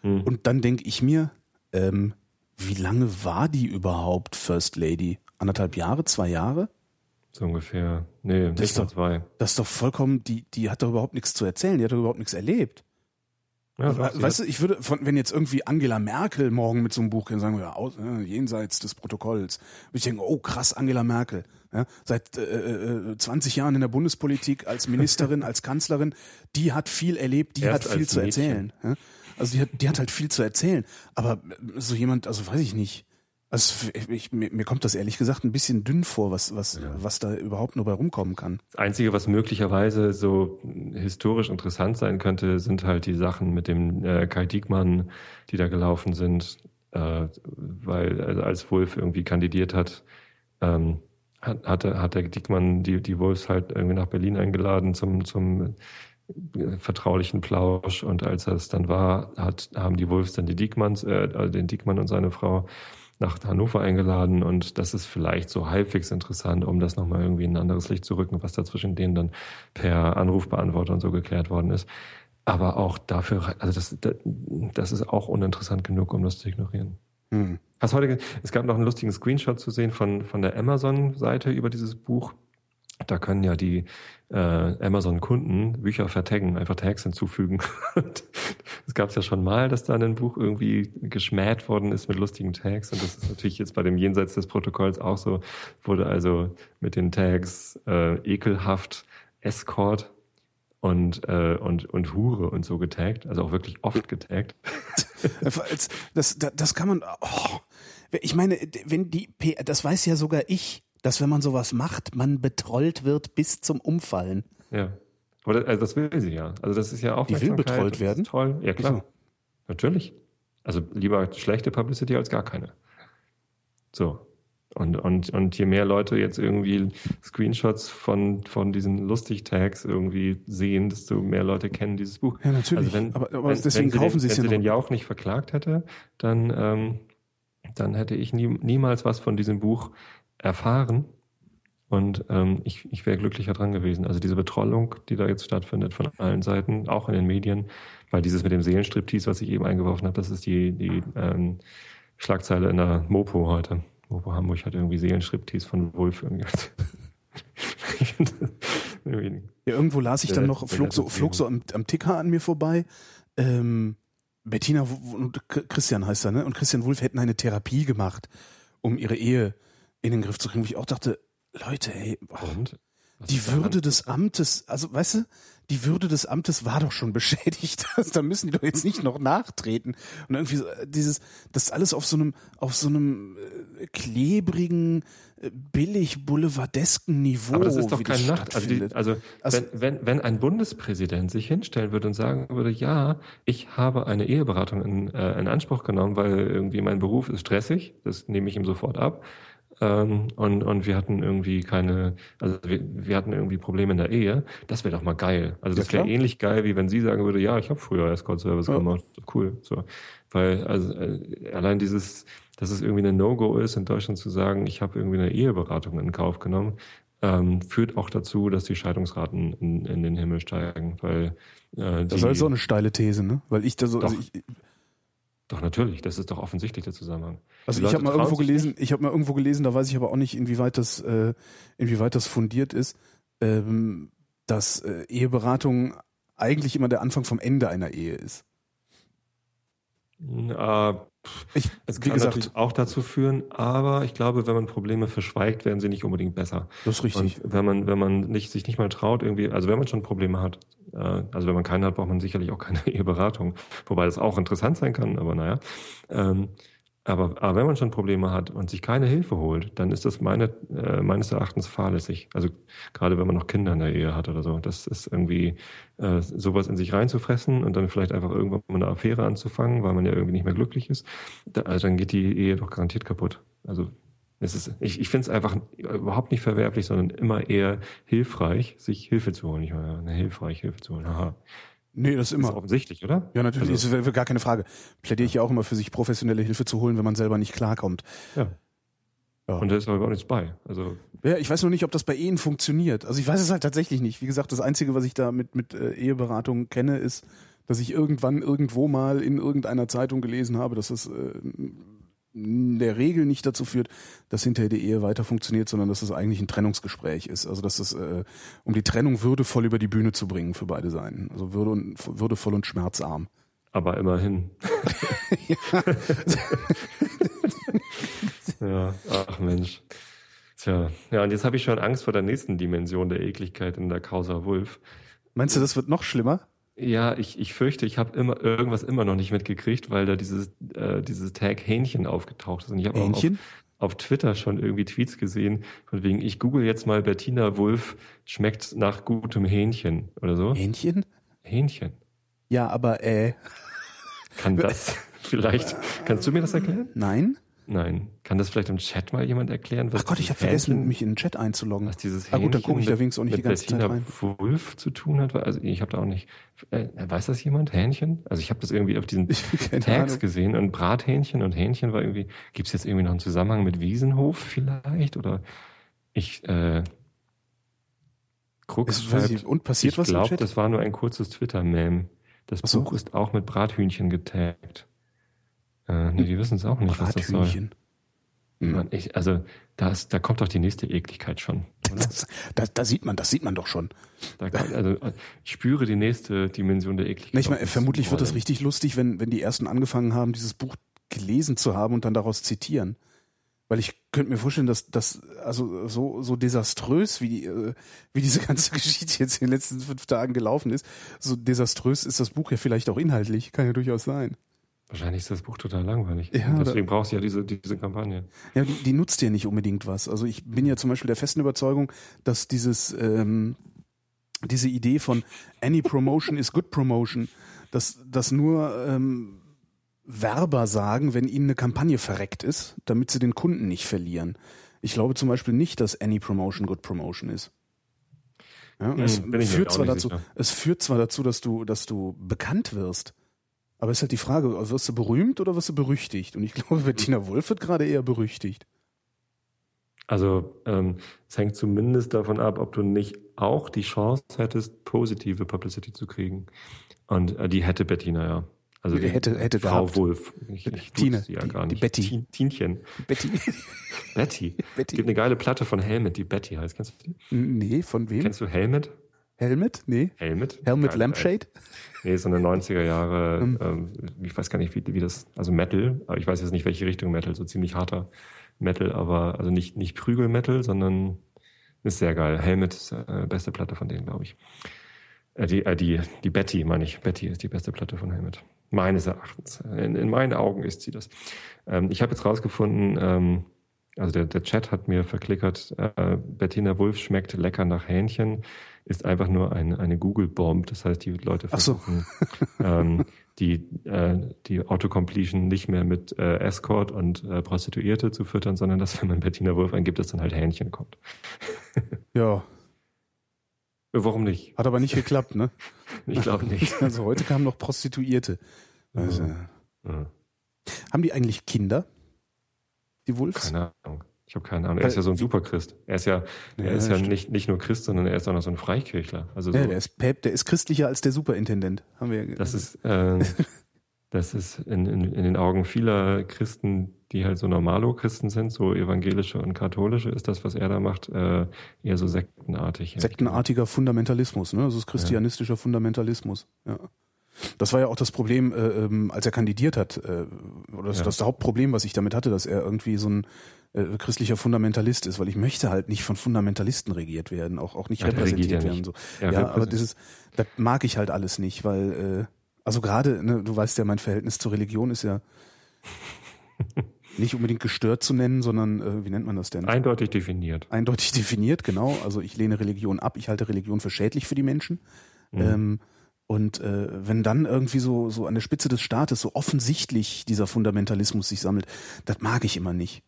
[SPEAKER 2] Mhm. Und dann denke ich mir, ähm, wie lange war die überhaupt First Lady? Anderthalb Jahre, zwei Jahre?
[SPEAKER 3] So ungefähr. Nee,
[SPEAKER 2] das ist doch, zwei. Das ist doch vollkommen, die, die hat doch überhaupt nichts zu erzählen, die hat doch überhaupt nichts erlebt. Ja, weißt du, ich würde, von, wenn jetzt irgendwie Angela Merkel morgen mit so einem Buch käme, sagen wir ja, aus, äh, jenseits des Protokolls, würde ich denken, oh krass, Angela Merkel, ja, seit äh, 20 äh, Jahren in der Bundespolitik als Ministerin, als Kanzlerin, die hat viel erlebt, die Erst hat viel zu erzählen. Ja? Also die hat, die hat halt viel zu erzählen. Aber so jemand, also weiß ich nicht. Also ich, mir, mir kommt das ehrlich gesagt ein bisschen dünn vor, was, was, ja. was da überhaupt nur bei rumkommen kann.
[SPEAKER 3] Das Einzige, was möglicherweise so historisch interessant sein könnte, sind halt die Sachen mit dem äh, Kai Diekmann, die da gelaufen sind, äh, weil also als Wolf irgendwie kandidiert hat, ähm, hat, hatte, hat der Diekmann die, die Wolfs halt irgendwie nach Berlin eingeladen zum, zum äh, vertraulichen Plausch und als das dann war, hat, haben die Wolfs dann die Diekmanns, äh, also den Diekmann und seine Frau nach Hannover eingeladen und das ist vielleicht so halbwegs interessant, um das nochmal irgendwie in ein anderes Licht zu rücken, was da zwischen denen dann per Anrufbeantworter und so geklärt worden ist. Aber auch dafür, also das, das ist auch uninteressant genug, um das zu ignorieren. Hm. Hast heute, es gab noch einen lustigen Screenshot zu sehen von, von der Amazon-Seite über dieses Buch. Da können ja die äh, Amazon-Kunden Bücher vertaggen, einfach Tags hinzufügen. das gab es ja schon mal, dass da ein Buch irgendwie geschmäht worden ist mit lustigen Tags. Und das ist natürlich jetzt bei dem Jenseits des Protokolls auch so. Wurde also mit den Tags äh, ekelhaft Escort und, äh, und, und Hure und so getaggt. Also auch wirklich oft getaggt.
[SPEAKER 2] das, das, das kann man. Oh. Ich meine, wenn die das weiß ja sogar ich dass wenn man sowas macht, man betrollt wird bis zum Umfallen.
[SPEAKER 3] Ja. Oder, also das will sie ja. Also das ist ja auch.
[SPEAKER 2] Die will betrollt werden?
[SPEAKER 3] Toll. Ja, klar. Wieso? Natürlich. Also lieber schlechte Publicity als gar keine. So. Und, und, und je mehr Leute jetzt irgendwie Screenshots von, von diesen Lustig-Tags irgendwie sehen, desto mehr Leute kennen dieses Buch.
[SPEAKER 2] Ja, natürlich. Also wenn, aber, aber wenn, deswegen
[SPEAKER 3] wenn
[SPEAKER 2] kaufen sie
[SPEAKER 3] es
[SPEAKER 2] ja
[SPEAKER 3] Wenn sie den Jauch nicht verklagt hätte, dann, ähm, dann hätte ich nie, niemals was von diesem Buch erfahren. Und ähm, ich, ich wäre glücklicher dran gewesen. Also diese Betrollung, die da jetzt stattfindet von allen Seiten, auch in den Medien, weil dieses mit dem Seelenstriptease, was ich eben eingeworfen habe, das ist die, die ähm, Schlagzeile in der Mopo heute. Mopo Hamburg hat irgendwie Seelenstriptease von Wolf irgendwie.
[SPEAKER 2] ja, irgendwo las ich dann noch, flog so, flog so am, am Ticker an mir vorbei. Ähm, Bettina und Christian heißt er, ne? Und Christian Wulff hätten eine Therapie gemacht, um ihre Ehe in den Griff zu kriegen, wo ich auch dachte, Leute, ey, oh, die Würde des Amtes, also weißt du, die Würde des Amtes war doch schon beschädigt. da müssen die doch jetzt nicht noch nachtreten. Und irgendwie so, äh, dieses, das alles auf so einem, auf so einem äh, klebrigen, äh, billig boulevardesken Niveau.
[SPEAKER 3] Aber das ist doch kein Nacht. Also, die, also, also wenn, wenn, wenn ein Bundespräsident sich hinstellen würde und sagen würde, ja, ich habe eine Eheberatung in, äh, in Anspruch genommen, weil irgendwie mein Beruf ist stressig, das nehme ich ihm sofort ab ähm, und, und wir hatten irgendwie keine, also wir, wir hatten irgendwie Probleme in der Ehe, das wäre doch mal geil. Also das wäre ähnlich geil, wie wenn sie sagen würde, ja, ich habe früher Escort-Service ja. gemacht. Cool. So. Weil, also äh, allein dieses, dass es irgendwie eine No-Go ist, in Deutschland zu sagen, ich habe irgendwie eine Eheberatung in Kauf genommen, ähm, führt auch dazu, dass die Scheidungsraten in, in den Himmel steigen. Weil
[SPEAKER 2] äh, Das ist halt so eine steile These, ne? Weil ich da so,
[SPEAKER 3] also ich, doch, natürlich, das ist doch offensichtlich der Zusammenhang.
[SPEAKER 2] Also ich habe mal irgendwo gelesen, ich habe mal irgendwo gelesen, da weiß ich aber auch nicht, inwieweit das, äh, inwieweit das fundiert ist, ähm, dass äh, Eheberatung eigentlich immer der Anfang vom Ende einer Ehe ist.
[SPEAKER 3] Äh, ich, es kann gesagt, natürlich auch dazu führen, aber ich glaube, wenn man Probleme verschweigt, werden sie nicht unbedingt besser.
[SPEAKER 2] Das ist richtig.
[SPEAKER 3] Und wenn man, wenn man nicht, sich nicht mal traut, irgendwie, also wenn man schon Probleme hat, äh, also wenn man keine hat, braucht man sicherlich auch keine Eheberatung, wobei das auch interessant sein kann, aber naja. Ähm, aber, aber wenn man schon Probleme hat und sich keine Hilfe holt, dann ist das meine, äh, meines Erachtens fahrlässig. Also gerade wenn man noch Kinder in der Ehe hat oder so. Das ist irgendwie äh, sowas in sich reinzufressen und dann vielleicht einfach irgendwann mal eine Affäre anzufangen, weil man ja irgendwie nicht mehr glücklich ist. Da, also dann geht die Ehe doch garantiert kaputt. Also es ist, ich, ich finde es einfach überhaupt nicht verwerflich, sondern immer eher hilfreich, sich Hilfe zu holen. Nicht mal eine hilfreich Hilfe zu holen. Aha.
[SPEAKER 2] Nee, das ist immer. Das
[SPEAKER 3] ist offensichtlich, oder?
[SPEAKER 2] Ja, natürlich. Also, ist gar keine Frage. Plädiere ich ja auch immer für sich professionelle Hilfe zu holen, wenn man selber nicht klarkommt.
[SPEAKER 3] Ja. ja. Und da ist aber auch nichts bei. Also.
[SPEAKER 2] Ja, ich weiß nur nicht, ob das bei Ehen funktioniert. Also ich weiß es halt tatsächlich nicht. Wie gesagt, das Einzige, was ich da mit, mit äh, Eheberatung kenne, ist, dass ich irgendwann irgendwo mal in irgendeiner Zeitung gelesen habe, dass es äh, in der Regel nicht dazu führt, dass hinterher die Ehe weiter funktioniert, sondern dass es eigentlich ein Trennungsgespräch ist. Also dass es äh, um die Trennung würdevoll über die Bühne zu bringen für beide Seiten. Also würde und, würdevoll und schmerzarm.
[SPEAKER 3] Aber immerhin. ja, ach Mensch. Tja, ja, und jetzt habe ich schon Angst vor der nächsten Dimension der Ekligkeit in der Causa Wolf.
[SPEAKER 2] Meinst du, das wird noch schlimmer?
[SPEAKER 3] Ja, ich, ich fürchte, ich habe immer irgendwas immer noch nicht mitgekriegt, weil da dieses, äh, dieses Tag Hähnchen aufgetaucht ist. Und ich habe auf, auf Twitter schon irgendwie Tweets gesehen, von wegen, ich google jetzt mal Bettina Wulff schmeckt nach gutem Hähnchen oder so.
[SPEAKER 2] Hähnchen?
[SPEAKER 3] Hähnchen.
[SPEAKER 2] Ja, aber äh.
[SPEAKER 3] Kann das vielleicht, kannst du mir das erklären?
[SPEAKER 2] Nein.
[SPEAKER 3] Nein. Kann das vielleicht im Chat mal jemand erklären?
[SPEAKER 2] Was Ach Gott, ich habe vergessen, mich in den Chat einzuloggen.
[SPEAKER 3] Was dieses
[SPEAKER 2] ah, gut, dann gucke ich da wenigstens auch nicht die ganze
[SPEAKER 3] Bettina
[SPEAKER 2] Zeit
[SPEAKER 3] rein. Wolf zu tun hat. Also ich habe da auch nicht. Äh, weiß das jemand? Hähnchen? Also ich habe das irgendwie auf diesen Tags Ahnung. gesehen und Brathähnchen und Hähnchen war irgendwie. Gibt es jetzt irgendwie noch einen Zusammenhang mit Wiesenhof vielleicht? Oder ich. Äh,
[SPEAKER 2] Krux schreibt,
[SPEAKER 3] und passiert ich was glaube, das war nur ein kurzes Twitter-Meme. Das so. Buch ist auch mit Brathühnchen getaggt. Äh, nee, die wissen es auch nicht, was das soll. Mhm. Ich, also das, da kommt doch die nächste Ekligkeit schon.
[SPEAKER 2] Das, da, da sieht man, das sieht man doch schon.
[SPEAKER 3] Da kann, also ich spüre die nächste Dimension der Ekligkeit.
[SPEAKER 2] Ich meine, vermutlich wird es richtig lustig, wenn, wenn die ersten angefangen haben, dieses Buch gelesen zu haben und dann daraus zitieren. Weil ich könnte mir vorstellen, dass das also so so desaströs wie die, äh, wie diese ganze Geschichte jetzt in den letzten fünf Tagen gelaufen ist, so desaströs ist das Buch ja vielleicht auch inhaltlich, kann ja durchaus sein.
[SPEAKER 3] Wahrscheinlich ist das Buch total langweilig. Ja, deswegen brauchst du ja diese, diese Kampagne.
[SPEAKER 2] Ja, die, die nutzt dir nicht unbedingt was. Also ich bin ja zum Beispiel der festen Überzeugung, dass dieses, ähm, diese Idee von Any Promotion is good Promotion, dass das nur ähm, Werber sagen, wenn ihnen eine Kampagne verreckt ist, damit sie den Kunden nicht verlieren. Ich glaube zum Beispiel nicht, dass Any Promotion good Promotion ist. Ja, hm, es, führt zwar dazu, es führt zwar dazu, dass du, dass du bekannt wirst, aber es ist halt die Frage, also wirst du berühmt oder wirst du berüchtigt? Und ich glaube, Bettina Wolf wird gerade eher berüchtigt.
[SPEAKER 3] Also ähm, es hängt zumindest davon ab, ob du nicht auch die Chance hättest, positive Publicity zu kriegen. Und äh, die hätte Bettina ja.
[SPEAKER 2] Also die hätte, hätte
[SPEAKER 3] Frau
[SPEAKER 2] gehabt.
[SPEAKER 3] Wolf.
[SPEAKER 2] Ich, ich Tine, sie ja
[SPEAKER 3] die, gar
[SPEAKER 2] nicht. Die Betty.
[SPEAKER 3] Tienchen.
[SPEAKER 2] Betty.
[SPEAKER 3] Betty. Betty. Es gibt eine geile Platte von Helmet, die Betty heißt. Kennst du die?
[SPEAKER 2] Nee, von wem?
[SPEAKER 3] Kennst du Helmet?
[SPEAKER 2] Helmet? Nee.
[SPEAKER 3] Helmet?
[SPEAKER 2] Helmet Lampshade?
[SPEAKER 3] Nee, so eine 90er Jahre, hm. ähm, ich weiß gar nicht, wie, wie das, also Metal, aber ich weiß jetzt nicht, welche Richtung Metal, so ziemlich harter Metal, aber also nicht, nicht Prügel-Metal, sondern ist sehr geil. Helmet ist äh, beste Platte von denen, glaube ich. Äh, die, äh, die, die Betty, meine ich. Betty ist die beste Platte von Helmet. Meines Erachtens. In, in meinen Augen ist sie das. Ähm, ich habe jetzt rausgefunden, ähm, also der, der Chat hat mir verklickert, äh, Bettina Wulff schmeckt lecker nach Hähnchen ist einfach nur ein, eine Google-Bomb. Das heißt, die Leute versuchen, so. ähm, die, äh, die Autocompletion nicht mehr mit äh, Escort und äh, Prostituierte zu füttern, sondern dass, wenn man Bettina Wolf eingibt, dass dann halt Hähnchen kommt.
[SPEAKER 2] ja.
[SPEAKER 3] Warum nicht?
[SPEAKER 2] Hat aber nicht geklappt, ne?
[SPEAKER 3] ich glaube nicht.
[SPEAKER 2] Also heute kamen noch Prostituierte. Also, ja. Haben die eigentlich Kinder? Die Wolfs?
[SPEAKER 3] Keine Ahnung. Ich habe keine Ahnung. Er ist ja so ein Superchrist. Er ist ja, ja er ist ja nicht, nicht nur Christ, sondern er ist auch noch so ein Freikirchler. Also
[SPEAKER 2] ja,
[SPEAKER 3] so,
[SPEAKER 2] der ist Päp, der ist christlicher als der Superintendent. Haben wir.
[SPEAKER 3] Das ist, äh, das ist in, in, in den Augen vieler Christen, die halt so Normalo-Christen sind, so evangelische und katholische, ist das, was er da macht, äh, eher so sektenartig.
[SPEAKER 2] Sektenartiger Fundamentalismus, ne? Das ist christianistischer ja. Fundamentalismus. Ja. Das war ja auch das Problem, äh, ähm, als er kandidiert hat, äh, oder das,
[SPEAKER 3] Ja.
[SPEAKER 2] das Hauptproblem, was ich damit hatte, dass er irgendwie so ein äh, christlicher Fundamentalist ist, weil ich möchte halt nicht von Fundamentalisten regiert werden, auch, auch nicht
[SPEAKER 3] Ja,
[SPEAKER 2] repräsentiert
[SPEAKER 3] ja
[SPEAKER 2] werden.
[SPEAKER 3] nicht.
[SPEAKER 2] So.
[SPEAKER 3] Er
[SPEAKER 2] Ja, aber dieses, das mag ich halt alles nicht, weil, äh, also gerade, ne, du weißt ja, mein Verhältnis zur Religion ist ja nicht unbedingt gestört zu nennen, sondern, äh, wie nennt man das denn?
[SPEAKER 3] Eindeutig definiert.
[SPEAKER 2] eindeutig definiert, genau. Also ich lehne Religion ab, ich halte Religion für schädlich für die Menschen.
[SPEAKER 3] Mhm.
[SPEAKER 2] Ähm, und äh, wenn dann irgendwie so, so an der Spitze des Staates so offensichtlich dieser Fundamentalismus sich sammelt, das mag ich immer nicht.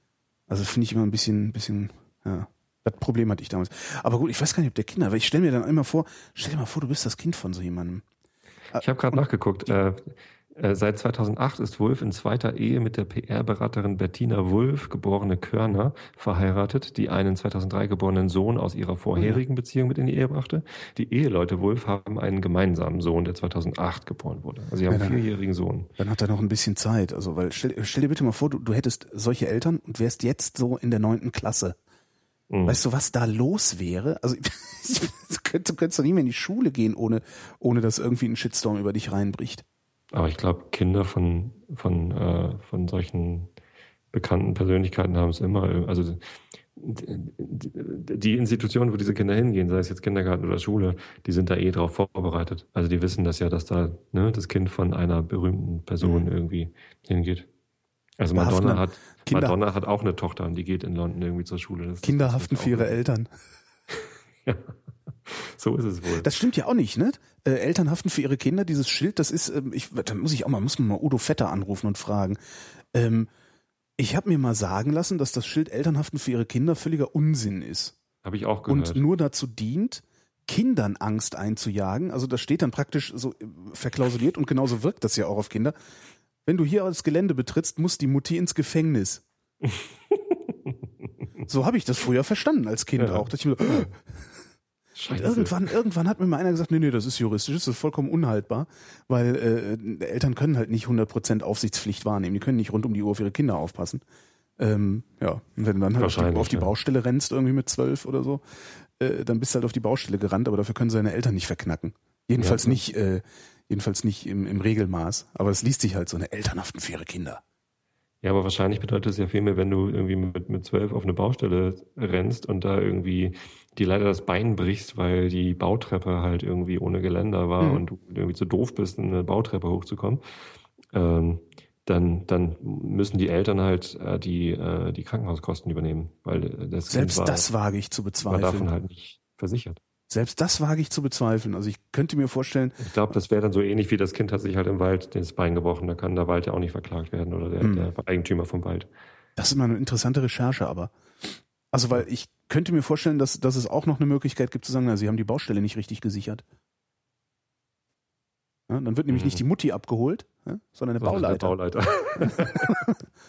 [SPEAKER 2] Also finde ich immer ein bisschen, ein bisschen, ja. Das Problem hatte ich damals. Aber gut, ich weiß gar nicht, ob der Kinder, weil ich stelle mir dann immer vor, stell dir mal vor, du bist das Kind von so jemandem.
[SPEAKER 3] Ich habe gerade nachgeguckt. Äh, seit 2008 ist Wulff in zweiter Ehe mit der PR-Beraterin Bettina Wulff, geborene Körner, verheiratet, die einen 2003 geborenen Sohn aus ihrer vorherigen Beziehung mit in die Ehe brachte. Die Eheleute Wulff haben einen gemeinsamen Sohn, der 2008 geboren wurde. Also sie haben
[SPEAKER 2] Ja,
[SPEAKER 3] einen vierjährigen Sohn.
[SPEAKER 2] Dann hat er noch ein bisschen Zeit. Also, weil stell, stell dir bitte mal vor, du, du hättest solche Eltern und wärst jetzt so in der neunten Klasse.
[SPEAKER 3] Mhm.
[SPEAKER 2] Weißt du, was da los wäre? Also du könntest, du könntest doch nie mehr in die Schule gehen, ohne, ohne dass irgendwie ein Shitstorm über dich reinbricht.
[SPEAKER 3] Aber ich glaube, Kinder von, von, äh, von solchen bekannten Persönlichkeiten haben es immer. Also die- Institutionen, wo diese Kinder hingehen, sei es jetzt Kindergarten oder Schule, die sind da eh drauf vorbereitet. Also die wissen das ja, dass da ne, das Kind von einer berühmten Person
[SPEAKER 2] Mhm.
[SPEAKER 3] irgendwie hingeht. Also Madonna hat,
[SPEAKER 2] Kinder-
[SPEAKER 3] Madonna hat auch eine Tochter und die geht in London irgendwie zur Schule. Das,
[SPEAKER 2] Kinder haften für ihre Eltern.
[SPEAKER 3] So ist es wohl.
[SPEAKER 2] Das stimmt ja auch nicht, ne? Äh, Eltern haften für ihre Kinder. Dieses Schild, das ist, ähm, ich, da muss ich auch mal, muss man mal Udo Vetter anrufen und fragen. Ähm, ich habe mir mal sagen lassen, dass das Schild Eltern haften für ihre Kinder völliger Unsinn ist.
[SPEAKER 3] Habe ich auch gehört.
[SPEAKER 2] und nur dazu dient, Kindern Angst einzujagen. Also das steht dann praktisch so äh, verklausuliert und genauso wirkt das ja auch auf Kinder. Wenn du hier das Gelände betrittst, muss die Mutti ins Gefängnis. so habe ich das früher verstanden als Kind
[SPEAKER 3] Ja.
[SPEAKER 2] auch. Dass ich mir so, und
[SPEAKER 3] Scheiße.
[SPEAKER 2] irgendwann, irgendwann hat mir mal einer gesagt, nee, nee, das ist juristisch, das ist vollkommen unhaltbar, weil äh, Eltern können halt nicht 100% Aufsichtspflicht wahrnehmen. Die können nicht rund um die Uhr auf ihre Kinder aufpassen. Ähm, ja, und wenn du dann halt auf die, auf die. Baustelle rennst, irgendwie mit zwölf oder so, äh, dann bist du halt auf die Baustelle gerannt, aber dafür können seine Eltern nicht verknacken. Jedenfalls
[SPEAKER 3] Ja,
[SPEAKER 2] nicht, äh, jedenfalls nicht im, im Regelmaß. Aber es liest sich halt so eine Elternhaften für ihre Kinder.
[SPEAKER 3] Ja, aber wahrscheinlich bedeutet es ja viel mehr, wenn du irgendwie mit, mit zwölf auf eine Baustelle rennst und da irgendwie die leider das Bein brichst, weil die Bautreppe halt irgendwie ohne Geländer war
[SPEAKER 2] Mhm.
[SPEAKER 3] und du irgendwie zu doof bist, eine Bautreppe hochzukommen. Ähm, dann, dann müssen die Eltern halt äh, die, äh, die Krankenhauskosten übernehmen, weil das
[SPEAKER 2] Selbst
[SPEAKER 3] Kind war,
[SPEAKER 2] das wage ich zu
[SPEAKER 3] war
[SPEAKER 2] bezweifeln.
[SPEAKER 3] davon halt nicht versichert.
[SPEAKER 2] Selbst das wage ich zu bezweifeln. Also ich könnte mir vorstellen,
[SPEAKER 3] Ich glaube, das wäre dann so ähnlich wie das Kind hat sich halt im Wald das Bein gebrochen. Da kann der Wald ja auch nicht verklagt werden oder der,
[SPEAKER 2] Mhm.
[SPEAKER 3] der Eigentümer vom Wald.
[SPEAKER 2] Das ist immer eine interessante Recherche, aber. Also, weil ich könnte mir vorstellen, dass, dass es auch noch eine Möglichkeit gibt zu sagen, na, sie haben die Baustelle nicht richtig gesichert. Ja, dann wird nämlich
[SPEAKER 3] Mhm.
[SPEAKER 2] nicht die Mutti abgeholt, ja, sondern der
[SPEAKER 3] Sondern der
[SPEAKER 2] Bauleiter.
[SPEAKER 3] Bauleiter.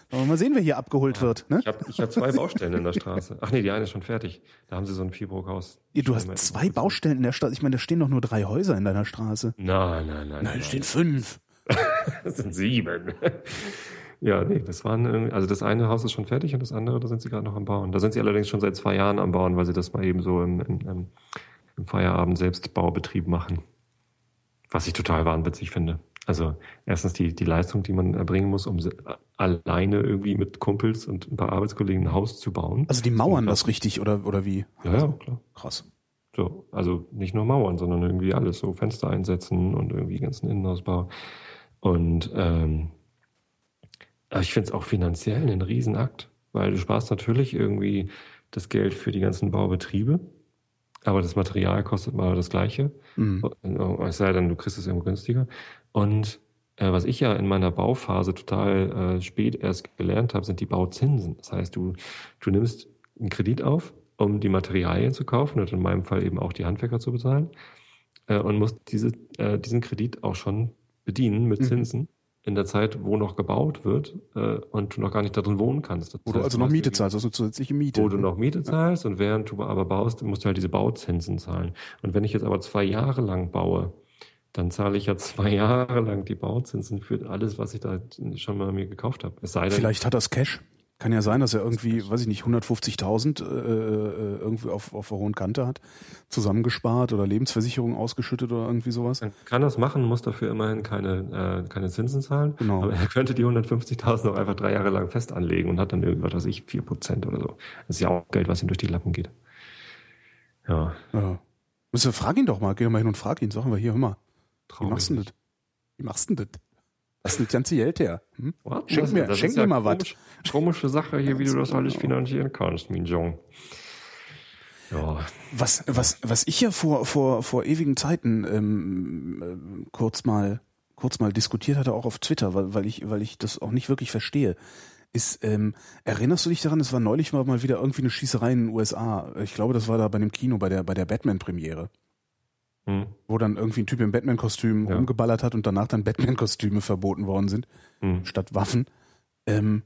[SPEAKER 2] Wollen wir mal sehen, wer hier abgeholt wird. Ne?
[SPEAKER 3] Ich habe ich hab zwei Baustellen in der Straße. Ach nee, die eine ist schon fertig. Da haben sie so ein Fibrohaus.
[SPEAKER 2] Ja, du hast zwei Baustellen in der Stadt. Ich meine, da stehen doch nur drei Häuser in deiner Straße.
[SPEAKER 3] Nein, nein, nein.
[SPEAKER 2] Nein, es stehen fünf.
[SPEAKER 3] Das sind sieben. Ja, nee, das waren, also das eine Haus ist schon fertig und das andere, da sind sie gerade noch am Bauen. Da sind sie allerdings schon seit zwei Jahren am Bauen, weil sie das mal eben so im, im, im, im Feierabend selbst Baubetrieb machen. Was ich total wahnwitzig finde. Also erstens die, die Leistung, die man erbringen muss, um se- alleine irgendwie mit Kumpels und ein paar Arbeitskollegen ein Haus zu bauen.
[SPEAKER 2] Also die mauern das richtig oder, oder wie?
[SPEAKER 3] Ja, ja, klar.
[SPEAKER 2] Krass.
[SPEAKER 3] So, also nicht nur Mauern, sondern irgendwie alles, so Fenster einsetzen und irgendwie ganzen Innenausbau. Und ähm, ich finde es auch finanziell einen Riesenakt, weil du sparst natürlich irgendwie das Geld für die ganzen Baubetriebe, aber das Material kostet mal das Gleiche.
[SPEAKER 2] Mhm.
[SPEAKER 3] Es sei denn, du kriegst es irgendwo günstiger. Und äh, was ich ja in meiner Bauphase total äh, spät erst gelernt habe, sind die Bauzinsen. Das heißt, du, du nimmst einen Kredit auf, um die Materialien zu kaufen und in meinem Fall eben auch die Handwerker zu bezahlen äh, und musst diese, äh, diesen Kredit auch schon bedienen mit
[SPEAKER 2] Mhm.
[SPEAKER 3] In der Zeit, wo noch gebaut wird äh, und du noch gar nicht darin wohnen kannst. Das
[SPEAKER 2] Wo du
[SPEAKER 3] heißt,
[SPEAKER 2] also noch
[SPEAKER 3] hast
[SPEAKER 2] Miete
[SPEAKER 3] irgendwie-
[SPEAKER 2] zahlst, also zusätzliche Miete.
[SPEAKER 3] wo du
[SPEAKER 2] ne?
[SPEAKER 3] noch Miete zahlst und während du aber baust, musst du halt diese Bauzinsen zahlen. Und wenn ich jetzt aber zwei Jahre lang baue, dann zahle ich ja zwei Jahre lang die Bauzinsen für alles, was ich da schon mal mir gekauft habe. Es sei denn,
[SPEAKER 2] Vielleicht hat das Cash. Kann ja sein, dass er irgendwie, weiß ich nicht, 150.000 äh, äh, irgendwie auf, auf der hohen Kante hat, zusammengespart oder Lebensversicherung ausgeschüttet oder irgendwie sowas.
[SPEAKER 3] Er kann das machen, muss dafür immerhin keine, äh, keine Zinsen zahlen.
[SPEAKER 2] Genau.
[SPEAKER 3] Aber er könnte die 150.000 auch einfach drei Jahre lang fest anlegen und hat dann irgendwas, was ich, 4% oder so. Das ist ja auch Geld, was ihm durch die Lappen geht. Ja.
[SPEAKER 2] Ja. Müssen wir, frag ihn doch mal, geh doch mal hin und frag ihn, sagen wir hier, hör mal, wie
[SPEAKER 3] traurig.
[SPEAKER 2] machst du denn das? Wie machst du denn das? Das ist das ganze Geld her. Hm? Schenk mir-
[SPEAKER 3] das
[SPEAKER 2] schenk mir mal was.
[SPEAKER 3] komisch- Komische Sache hier, wie du das alles finanzieren kannst, mein Jong. Ja,
[SPEAKER 2] Was, was, was ich ja vor, vor, vor ewigen Zeiten ähm, ähm, kurz mal kurz mal diskutiert hatte, auch auf Twitter, weil, weil ich, weil ich das auch nicht wirklich verstehe, ist, ähm, erinnerst du dich daran, es war neulich mal, mal wieder irgendwie eine Schießerei in den USA. Ich glaube, das war da bei dem Kino, bei der, bei der Batman-Premiere,
[SPEAKER 3] hm,
[SPEAKER 2] wo dann irgendwie ein Typ im Batman-Kostüm
[SPEAKER 3] Ja.
[SPEAKER 2] rumgeballert hat und danach dann Batman-Kostüme verboten worden sind,
[SPEAKER 3] hm.
[SPEAKER 2] statt Waffen. Ähm,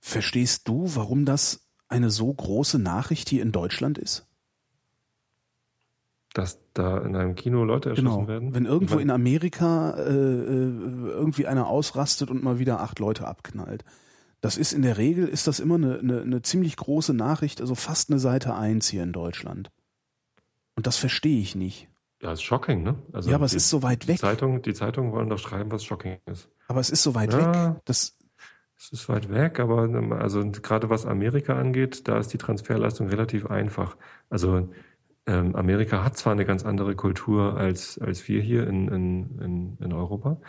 [SPEAKER 2] verstehst du, warum das eine so große Nachricht hier in Deutschland ist?
[SPEAKER 3] dass da in einem Kino Leute erschossen
[SPEAKER 2] Genau.
[SPEAKER 3] werden.
[SPEAKER 2] Wenn irgendwo in Amerika äh, äh, irgendwie einer ausrastet und mal wieder acht Leute abknallt. Das ist in der Regel ist das immer eine, eine, eine ziemlich große Nachricht, also fast eine Seite eins hier in Deutschland. Und das verstehe ich nicht.
[SPEAKER 3] Ja, ist shocking, ne? Also
[SPEAKER 2] ja, aber es
[SPEAKER 3] die,
[SPEAKER 2] ist so weit
[SPEAKER 3] die
[SPEAKER 2] weg.
[SPEAKER 3] Zeitung, die Zeitungen wollen doch schreiben, was shocking ist.
[SPEAKER 2] Aber es ist so weit
[SPEAKER 3] Ja.
[SPEAKER 2] weg. Das,
[SPEAKER 3] Es ist weit weg, aber also gerade was Amerika angeht, da ist die Transferleistung relativ einfach. Also ähm, Amerika hat zwar eine ganz andere Kultur als, als wir hier in, in, in, in Europa,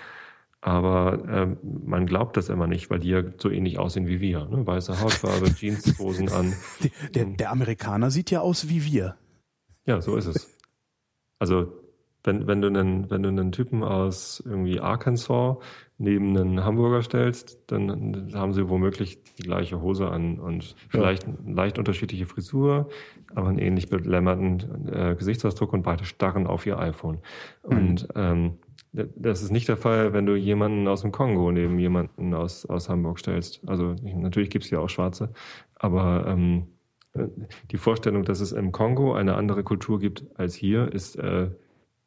[SPEAKER 3] aber ähm, man glaubt das immer nicht, weil die ja so ähnlich aussehen wie wir. Ne? Weiße Hautfarbe, Jeanshosen an.
[SPEAKER 2] der, der, der Amerikaner sieht ja aus wie wir.
[SPEAKER 3] Ja, so ist es. Also wenn, wenn, du einen, wenn du einen Typen aus irgendwie Arkansas neben einen Hamburger stellst, dann haben sie womöglich die gleiche Hose an und vielleicht eine leicht unterschiedliche Frisur, aber einen ähnlich belämmerten äh, Gesichtsausdruck und beide starren auf ihr iPhone. Und ähm, das ist nicht der Fall, wenn du jemanden aus dem Kongo neben jemanden aus, aus Hamburg stellst. Also natürlich gibt's ja auch Schwarze, aber ähm, die Vorstellung, dass es im Kongo eine andere Kultur gibt als hier, ist äh,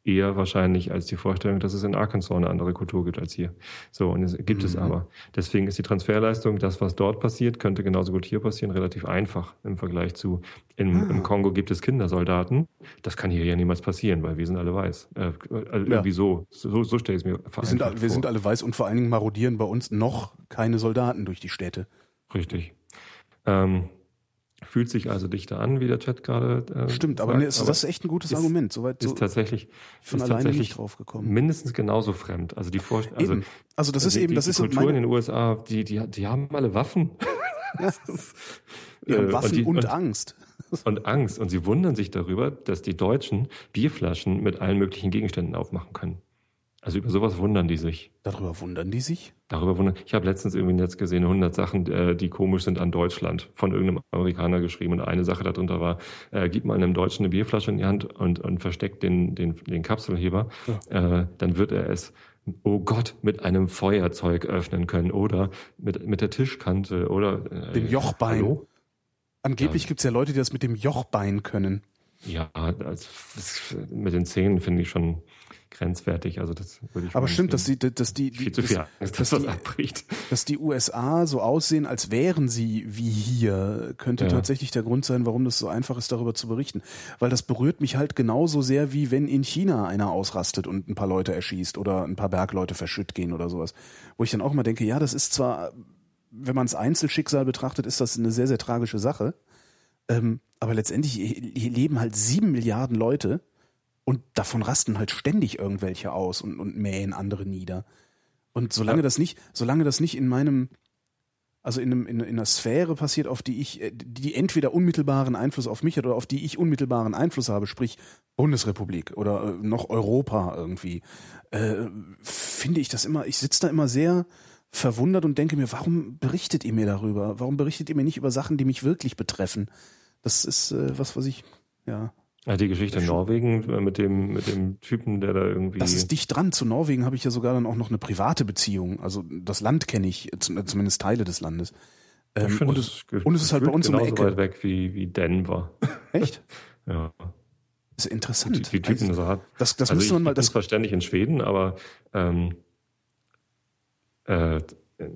[SPEAKER 3] eher wahrscheinlich als die Vorstellung, dass es in Arkansas eine andere Kultur gibt als hier. So, und es gibt es
[SPEAKER 2] Mhm.
[SPEAKER 3] aber. Deswegen ist die Transferleistung, das, was dort passiert, könnte genauso gut hier passieren, relativ einfach im Vergleich zu, im,
[SPEAKER 2] Ah.
[SPEAKER 3] im Kongo gibt es Kindersoldaten. Das kann hier ja niemals passieren, weil wir sind alle weiß. Äh, also irgendwie so, so, so stelle ich es mir
[SPEAKER 2] Wir sind, alle- wir
[SPEAKER 3] vor.
[SPEAKER 2] sind alle weiß und vor allen Dingen marodieren bei uns noch keine Soldaten durch die Städte.
[SPEAKER 3] Richtig. Ähm, fühlt sich also dichter an, wie der Chat gerade äh,
[SPEAKER 2] Stimmt, aber,
[SPEAKER 3] sagt,
[SPEAKER 2] nee, das, das ist echt ein gutes
[SPEAKER 3] ist-
[SPEAKER 2] Argument. Soweit so
[SPEAKER 3] ist tatsächlich
[SPEAKER 2] von
[SPEAKER 3] ist
[SPEAKER 2] alleine
[SPEAKER 3] tatsächlich
[SPEAKER 2] nicht drauf gekommen.
[SPEAKER 3] mindestens genauso fremd. Also die Vorstellung, also.
[SPEAKER 2] Also das ist
[SPEAKER 3] die,
[SPEAKER 2] eben, das
[SPEAKER 3] die
[SPEAKER 2] ist so
[SPEAKER 3] Kultur in den USA, die, die, die haben alle Waffen. Ist,
[SPEAKER 2] die haben
[SPEAKER 3] äh,
[SPEAKER 2] Waffen
[SPEAKER 3] die-
[SPEAKER 2] und, Angst.
[SPEAKER 3] und Angst. Und sie wundern sich darüber, dass die Deutschen Bierflaschen mit allen möglichen Gegenständen aufmachen können. Also über sowas wundern die sich.
[SPEAKER 2] Darüber wundern die sich.
[SPEAKER 3] Darüber wundern. Ich habe letztens irgendwie im Netz gesehen, 100 Sachen, äh, die komisch sind an Deutschland, von irgendeinem Amerikaner geschrieben. Und eine Sache darunter war, äh, gib mal einem Deutschen eine Bierflasche in die Hand und, und versteckt den, den, den Kapselheber. Äh, dann wird er es, oh Gott, mit einem Feuerzeug öffnen können oder mit, mit der Tischkante oder äh,
[SPEAKER 2] Dem Jochbein.
[SPEAKER 3] Hallo?
[SPEAKER 2] Angeblich gibt's ja Leute, die das mit dem Jochbein können.
[SPEAKER 3] Ja, das, mit den Zähnen finde ich schon grenzwertig. Also das würde ich
[SPEAKER 2] Aber stimmt, dass die, dass die,
[SPEAKER 3] viel zu
[SPEAKER 2] dass,
[SPEAKER 3] viel Angst, dass
[SPEAKER 2] dass
[SPEAKER 3] das
[SPEAKER 2] die-
[SPEAKER 3] abbricht.
[SPEAKER 2] dass die USA so aussehen, als wären sie wie hier, könnte
[SPEAKER 3] Ja.
[SPEAKER 2] tatsächlich der Grund sein, warum das so einfach ist, darüber zu berichten. Weil das berührt mich halt genauso sehr, wie wenn in China einer ausrastet und ein paar Leute erschießt oder ein paar Bergleute verschütt gehen oder sowas. Wo ich dann auch mal denke, ja, das ist zwar, wenn man es Einzelschicksal betrachtet, ist das eine sehr, sehr tragische Sache. Ähm, aber letztendlich hier leben halt sieben Milliarden Leute und davon rasten halt ständig irgendwelche aus und, und mähen andere nieder. Und solange
[SPEAKER 3] Ja.
[SPEAKER 2] das nicht, solange das nicht in meinem, also in, einem, in, in einer Sphäre passiert, auf die ich, äh, die entweder unmittelbaren Einfluss auf mich hat oder auf die ich unmittelbaren Einfluss habe, sprich Bundesrepublik oder äh, noch Europa irgendwie, äh, finde ich das immer, ich sitze da immer sehr verwundert und denke mir, warum berichtet ihr mir darüber? Warum berichtet ihr mir nicht über Sachen, die mich wirklich betreffen? Das ist äh, was, was ich, ja,
[SPEAKER 3] Ja, die Geschichte in Norwegen äh, mit dem, mit dem Typen, der da irgendwie.
[SPEAKER 2] Das ist dicht dran. Zu Norwegen habe ich ja sogar dann auch noch eine private Beziehung. Also das Land kenne ich, zum- zumindest Teile des Landes. Ähm,
[SPEAKER 3] finde,
[SPEAKER 2] und, es, und es ist halt bei uns um die Ecke.
[SPEAKER 3] weit weg wie, wie Denver.
[SPEAKER 2] echt?
[SPEAKER 3] Ja.
[SPEAKER 2] Das ist interessant.
[SPEAKER 3] Die, die Typen
[SPEAKER 2] Also,
[SPEAKER 3] so hart.
[SPEAKER 2] das das
[SPEAKER 3] also
[SPEAKER 2] müsste man
[SPEAKER 3] ich,
[SPEAKER 2] mal, das,
[SPEAKER 3] zwar ständig in Schweden, aber ähm, äh, Äh,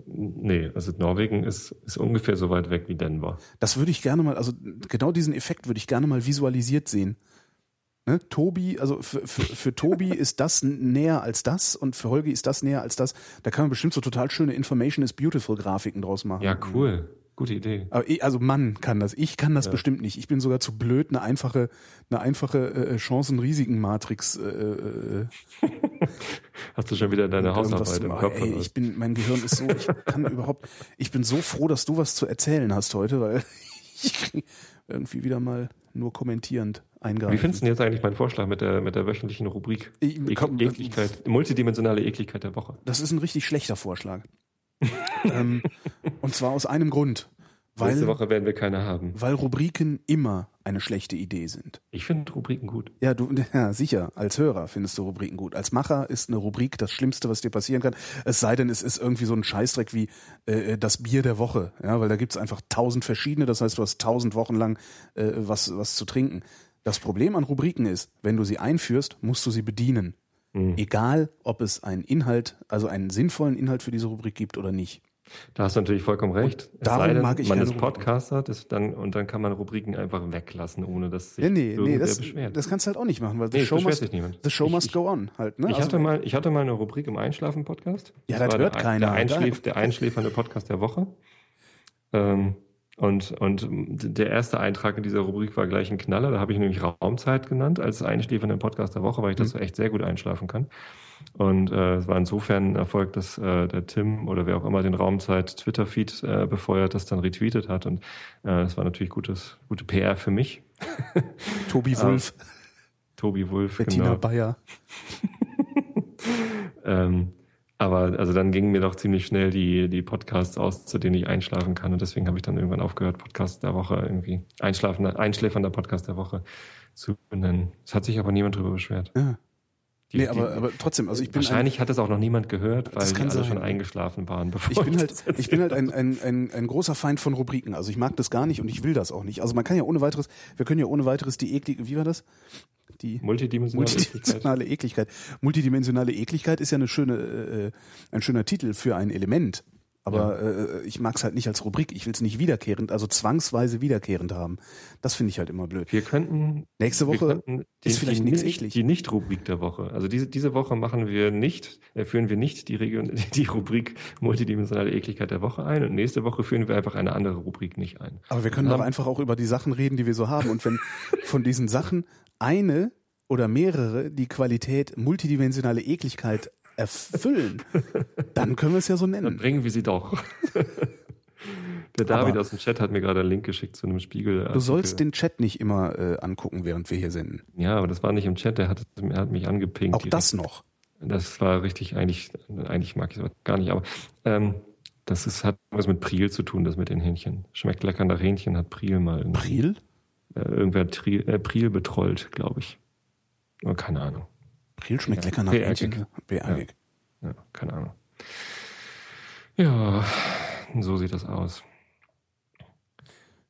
[SPEAKER 3] nee, also Norwegen ist, ist ungefähr so weit weg wie Denver.
[SPEAKER 2] Das würde ich gerne mal, also genau diesen Effekt würde ich gerne mal visualisiert sehen. Ne? Tobi, also für, für, für Tobi ist das näher als das und für Holgi ist das näher als das. Da kann man bestimmt so total schöne Information is Beautiful Grafiken draus machen.
[SPEAKER 3] Ja, cool. Gute Idee.
[SPEAKER 2] Aber ich, also Mann kann das. Ich kann das ja. bestimmt nicht. Ich bin sogar zu blöd, eine einfache, eine einfache äh, Chancen-Risiken-Matrix. Äh, äh,
[SPEAKER 3] Hast du schon wieder deine Hausarbeit im Kopf?
[SPEAKER 2] Ey, ich bin, mein Gehirn ist so, ich kann überhaupt, ich bin so froh, dass du was zu erzählen hast heute, weil ich irgendwie wieder mal nur kommentierend eingreifen.
[SPEAKER 3] Wie findest du denn jetzt eigentlich meinen Vorschlag mit der, mit der wöchentlichen Rubrik? Ich, komm, Ekligkeit, multidimensionale Ekligkeit der Woche.
[SPEAKER 2] Das ist ein richtig schlechter Vorschlag ähm, und zwar aus einem Grund.
[SPEAKER 3] Weil, Nächste Woche werden wir keine haben.
[SPEAKER 2] Weil Rubriken immer eine schlechte Idee sind.
[SPEAKER 3] Ich finde Rubriken gut.
[SPEAKER 2] Ja, du, ja, sicher. Als Hörer findest du Rubriken gut. Als Macher ist eine Rubrik das Schlimmste, was dir passieren kann. Es sei denn, es ist irgendwie so ein Scheißdreck wie äh, das Bier der Woche. Ja, weil da gibt's einfach tausend verschiedene. Das heißt, du hast tausend Wochen lang äh, was, was zu trinken. Das Problem an Rubriken ist, wenn du sie einführst, musst du sie bedienen. Mhm. Egal, ob es einen Inhalt, also einen sinnvollen Inhalt für diese Rubrik gibt oder nicht.
[SPEAKER 3] Da hast du natürlich vollkommen recht.
[SPEAKER 2] Und darum denn, mag ich
[SPEAKER 3] man ist Podcaster das dann, und dann kann man Rubriken einfach weglassen, ohne dass sich ja,
[SPEAKER 2] nee, nee, das, beschwert. Das kannst du halt auch nicht machen, weil the, nee, show, must, the show must go on halt. Ne?
[SPEAKER 3] Ich, also, hatte mal, ich hatte mal eine Rubrik im Einschlafen-Podcast.
[SPEAKER 2] Ja, das, das hört
[SPEAKER 3] der,
[SPEAKER 2] keiner.
[SPEAKER 3] Der, Einschläf, der einschläfernde Podcast der Woche. Ähm, und, und der erste Eintrag in dieser Rubrik war gleich ein Knaller. Da habe ich nämlich Raumzeit genannt als einschläfernden Podcast der Woche, weil ich das mhm. echt sehr gut einschlafen kann. Und äh, es war insofern ein Erfolg, dass äh, der Tim oder wer auch immer den Raumzeit Twitter-Feed äh, befeuert, das dann retweetet hat. Und äh, das war natürlich gutes, gute PR für mich.
[SPEAKER 2] Tobi Wulf.
[SPEAKER 3] Tobi Wulf,
[SPEAKER 2] Bettina genau. Bayer.
[SPEAKER 3] ähm, aber also dann gingen mir doch ziemlich schnell die, die Podcasts aus, zu denen ich einschlafen kann. Und deswegen habe ich dann irgendwann aufgehört, Podcast der Woche irgendwie, einschlafender, einschläfernder Podcast der Woche zu benennen. Es hat sich aber niemand drüber beschwert.
[SPEAKER 2] Ja. Die, nee, aber, aber trotzdem, also ich bin
[SPEAKER 3] wahrscheinlich ein, hat es auch noch niemand gehört, weil die alle sein. schon eingeschlafen waren.
[SPEAKER 2] Bevor ich bin halt, ich bin halt ein, ein, ein, ein großer Feind von Rubriken. Also ich mag das gar nicht und ich will das auch nicht. Also man kann ja ohne weiteres, wir können ja ohne weiteres die eklige, wie war das?
[SPEAKER 3] Die multidimensionale,
[SPEAKER 2] multidimensionale Ekligkeit. Ekligkeit. Multidimensionale Ekligkeit ist ja eine schöne, äh, ein schöner Titel für ein Element. Aber ja. äh, ich mag es halt nicht als Rubrik. Ich will es nicht wiederkehrend, also zwangsweise wiederkehrend haben. Das finde ich halt immer blöd.
[SPEAKER 3] Wir könnten
[SPEAKER 2] nächste Woche
[SPEAKER 3] könnten die, ist vielleicht nichts eklig. Die Nicht-Rubrik der Woche. Also diese, diese Woche machen wir nicht, äh, führen wir nicht die, Region, die Rubrik multidimensionale Ekligkeit der Woche ein und nächste Woche führen wir einfach eine andere Rubrik nicht ein.
[SPEAKER 2] Aber wir können doch einfach auch über die Sachen reden, die wir so haben. Und wenn von diesen Sachen eine oder mehrere die Qualität multidimensionale Ekligkeit erfüllen, dann können wir es ja so nennen. Dann
[SPEAKER 3] bringen wir sie doch. Der David Aber aus dem Chat hat mir gerade einen Link geschickt zu einem Spiegel.
[SPEAKER 2] Du sollst den Chat nicht immer äh, angucken, während wir hier senden.
[SPEAKER 3] Ja, aber das war nicht im Chat, der hat, er hat mich angepinkt.
[SPEAKER 2] Auch direkt. das noch.
[SPEAKER 3] Das war richtig, eigentlich, eigentlich mag ich es gar nicht, aber ähm, das ist, hat was mit Priel zu tun, das mit den Hähnchen. Schmeckt lecker nach Hähnchen, hat Priel mal.
[SPEAKER 2] Priel?
[SPEAKER 3] Äh, irgendwer hat Priel, äh, Priel betrollt, glaube ich. Oh, keine Ahnung.
[SPEAKER 2] Priel schmeckt ja, lecker nach Hähnchen. Beergig.
[SPEAKER 3] Ja. ja, keine Ahnung. Ja, so sieht das aus.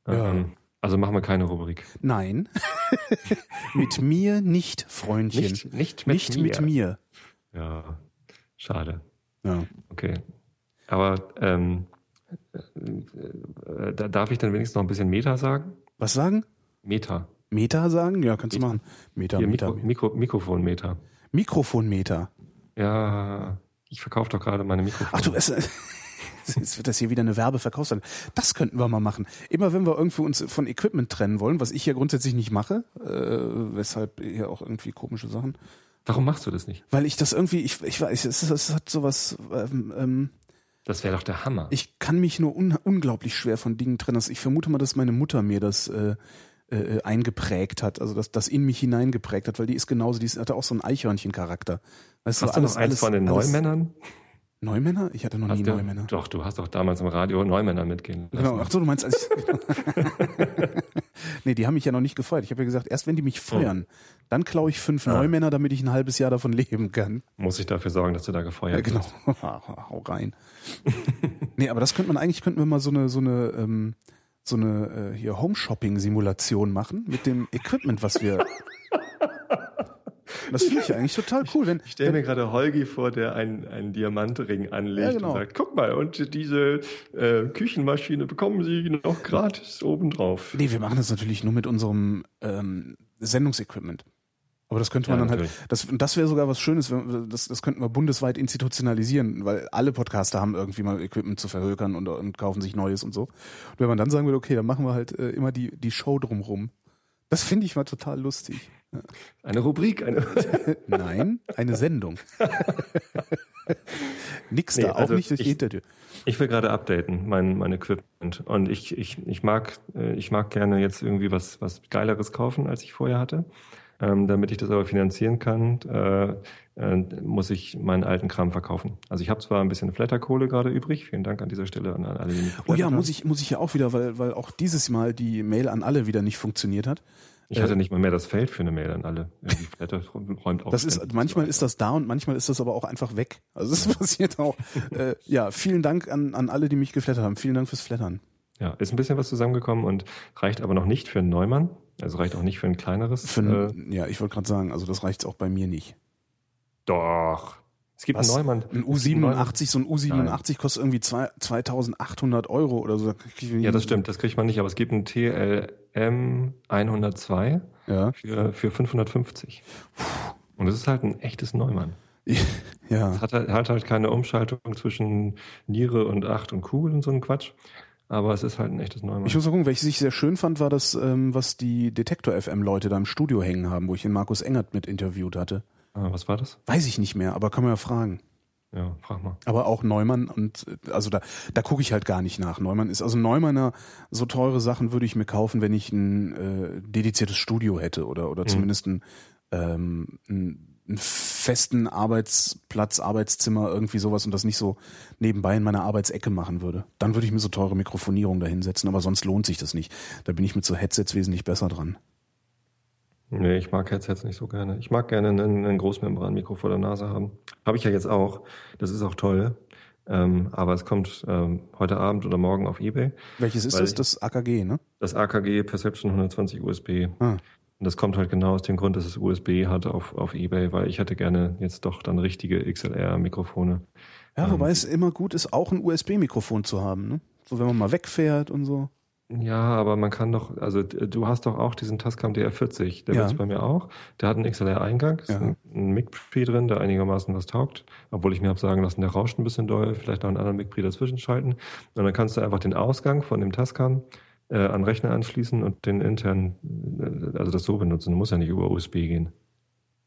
[SPEAKER 3] Ja. Ähm, also machen wir keine Rubrik.
[SPEAKER 2] Nein. mit mir nicht, Freundchen.
[SPEAKER 3] Nicht, nicht, mit,
[SPEAKER 2] nicht
[SPEAKER 3] mir.
[SPEAKER 2] mit mir.
[SPEAKER 3] Ja, schade.
[SPEAKER 2] Ja.
[SPEAKER 3] Okay. Aber ähm, äh, da darf ich dann wenigstens noch ein bisschen Meta sagen?
[SPEAKER 2] Was sagen?
[SPEAKER 3] Meta.
[SPEAKER 2] Meta sagen? Ja, kannst Meta. du machen. Meta,
[SPEAKER 3] Hier,
[SPEAKER 2] Meta.
[SPEAKER 3] Mikro, Mikro, Mikrofonmeter.
[SPEAKER 2] Mikrofonmeter.
[SPEAKER 3] Ja, ich verkaufe doch gerade meine Mikrofone.
[SPEAKER 2] Ach du, es, jetzt wird das hier wieder eine Werbeverkaufsseite. Das könnten wir mal machen. Immer wenn wir irgendwie uns von Equipment trennen wollen, was ich ja grundsätzlich nicht mache, äh, weshalb hier auch irgendwie komische Sachen.
[SPEAKER 3] Warum machst du das nicht?
[SPEAKER 2] Weil ich das irgendwie, ich, ich weiß, es, es hat sowas. Ähm, ähm,
[SPEAKER 3] das wäre doch der Hammer.
[SPEAKER 2] Ich kann mich nur un unglaublich schwer von Dingen trennen. Also ich vermute mal, dass meine Mutter mir das äh, äh, eingeprägt hat, also dass das in mich hineingeprägt hat, weil die ist genauso, die ist, hatte auch so einen Eichhörnchen-Charakter.
[SPEAKER 3] Weißt hast du, alles, noch eins alles, von den alles, Neumännern?
[SPEAKER 2] Neumänner? Ich hatte noch hast nie
[SPEAKER 3] du,
[SPEAKER 2] Neumänner.
[SPEAKER 3] Doch, du hast doch damals im Radio Neumänner mitgehen
[SPEAKER 2] lassen. Genau, ach so, du meinst als Nee, die haben mich ja noch nicht gefeuert. Ich habe ja gesagt, erst wenn die mich feuern, oh. dann klaue ich fünf ja. Neumänner, damit ich ein halbes Jahr davon leben kann.
[SPEAKER 3] Muss ich dafür sorgen, dass du da gefeuert
[SPEAKER 2] ja, genau.
[SPEAKER 3] wirst.
[SPEAKER 2] Hau rein. nee, aber das könnte man eigentlich, könnten wir mal so eine, so eine, ähm, so eine äh, hier Home-Shopping-Simulation machen mit dem Equipment, was wir Das finde ich eigentlich total cool. Wenn,
[SPEAKER 3] ich stelle mir gerade Holgi vor, der einen, einen Diamantring anlegt ja, genau. und sagt, guck mal, und diese äh, Küchenmaschine bekommen Sie noch gratis obendrauf.
[SPEAKER 2] Nee, wir machen das natürlich nur mit unserem ähm, Sendungsequipment. Aber das könnte man ja, dann halt, natürlich. halt, das, das wäre sogar was Schönes, das, das könnten wir bundesweit institutionalisieren, weil alle Podcaster haben irgendwie mal Equipment zu verhökern und, und kaufen sich Neues und so. Und wenn man dann sagen würde, okay, dann machen wir halt äh, immer die, die Show drumrum. Das finde ich mal total lustig.
[SPEAKER 3] Eine Rubrik, eine.
[SPEAKER 2] Nein, eine Sendung. Nix nee, da, auch also nicht durch
[SPEAKER 3] ich,
[SPEAKER 2] die Hintertür.
[SPEAKER 3] Ich will gerade updaten, mein, mein Equipment. Und ich, ich, ich mag, äh, ich mag gerne jetzt irgendwie was, was Geileres kaufen, als ich vorher hatte. Ähm, damit ich das aber finanzieren kann, äh, äh, muss ich meinen alten Kram verkaufen. Also ich habe zwar ein bisschen Flatterkohle gerade übrig. Vielen Dank an dieser Stelle an alle. Die
[SPEAKER 2] oh ja, muss ich, muss ich ja auch wieder, weil, weil auch dieses Mal die Mail an alle wieder nicht funktioniert hat.
[SPEAKER 3] Ich hatte äh, nicht mal mehr das Feld für eine Mail an alle. Flatter
[SPEAKER 2] räumt auch das ist, manchmal ist das da und manchmal ist das aber auch einfach weg. Also es passiert auch. äh, ja, vielen Dank an, an alle, die mich geflattert haben. Vielen Dank fürs Flattern.
[SPEAKER 3] Ja, ist ein bisschen was zusammengekommen und reicht aber noch nicht für einen Neumann. Also reicht auch nicht für ein kleineres. Für
[SPEAKER 2] ein, äh, ja, ich wollte gerade sagen, also das reicht auch bei mir nicht.
[SPEAKER 3] Doch.
[SPEAKER 2] Es gibt Was? einen Neumann. Ein U87, so ein U87 Nein. kostet irgendwie zwei, 2800 Euro oder so.
[SPEAKER 3] Ja, das stimmt, das kriegt man nicht, aber es gibt einen TLM 102 ja. für, für 550. Und das ist halt ein echtes Neumann. Ja. Es hat, halt, hat halt keine Umschaltung zwischen Niere und Acht und Kugel und so ein Quatsch. Aber es ist halt ein echtes Neumann.
[SPEAKER 2] Ich muss mal gucken, welches ich sehr schön fand, war das, ähm, was die Detektor FM Leute da im Studio hängen haben, wo ich den Markus Engert mit interviewt hatte.
[SPEAKER 3] Ah, was war das?
[SPEAKER 2] Weiß ich nicht mehr, aber kann man ja fragen.
[SPEAKER 3] Ja, frag mal.
[SPEAKER 2] Aber auch Neumann und also da, da gucke ich halt gar nicht nach. Neumann ist also Neumanner so teure Sachen würde ich mir kaufen, wenn ich ein äh, dediziertes Studio hätte oder oder mhm. zumindest ein, ähm, ein einen festen Arbeitsplatz, Arbeitszimmer, irgendwie sowas und das nicht so nebenbei in meiner Arbeitsecke machen würde. Dann würde ich mir so teure Mikrofonierung da hinsetzen, aber sonst lohnt sich das nicht. Da bin ich mit so Headsets wesentlich besser dran.
[SPEAKER 3] Nee, ich mag Headsets nicht so gerne. Ich mag gerne ein, ein Großmembran-Mikro vor der Nase haben. Habe ich ja jetzt auch. Das ist auch toll. Ähm, aber es kommt ähm, heute Abend oder morgen auf Ebay.
[SPEAKER 2] Welches ist das? Das AKG, ne?
[SPEAKER 3] Das AKG Perception 120 USB. Ah. Und das kommt halt genau aus dem Grund, dass es USB hat auf, auf Ebay, weil ich hätte gerne jetzt doch dann richtige XLR-Mikrofone.
[SPEAKER 2] Ja, ähm, wobei es immer gut ist, auch ein USB-Mikrofon zu haben, ne? So wenn man mal wegfährt und so.
[SPEAKER 3] Ja, aber man kann doch, also du hast doch auch diesen Tascam DR40, der ja. es bei mir auch. Der hat einen XLR-Eingang, ist ja. ein, ein MIG-Pre drin, der einigermaßen was taugt. Obwohl ich mir habe sagen lassen, der rauscht ein bisschen doll, vielleicht noch einen anderen MIG-Pre dazwischen schalten. Und dann kannst du einfach den Ausgang von dem Tascam äh, an Rechner anschließen und den intern, äh, also das so benutzen. Du musst ja nicht über USB gehen.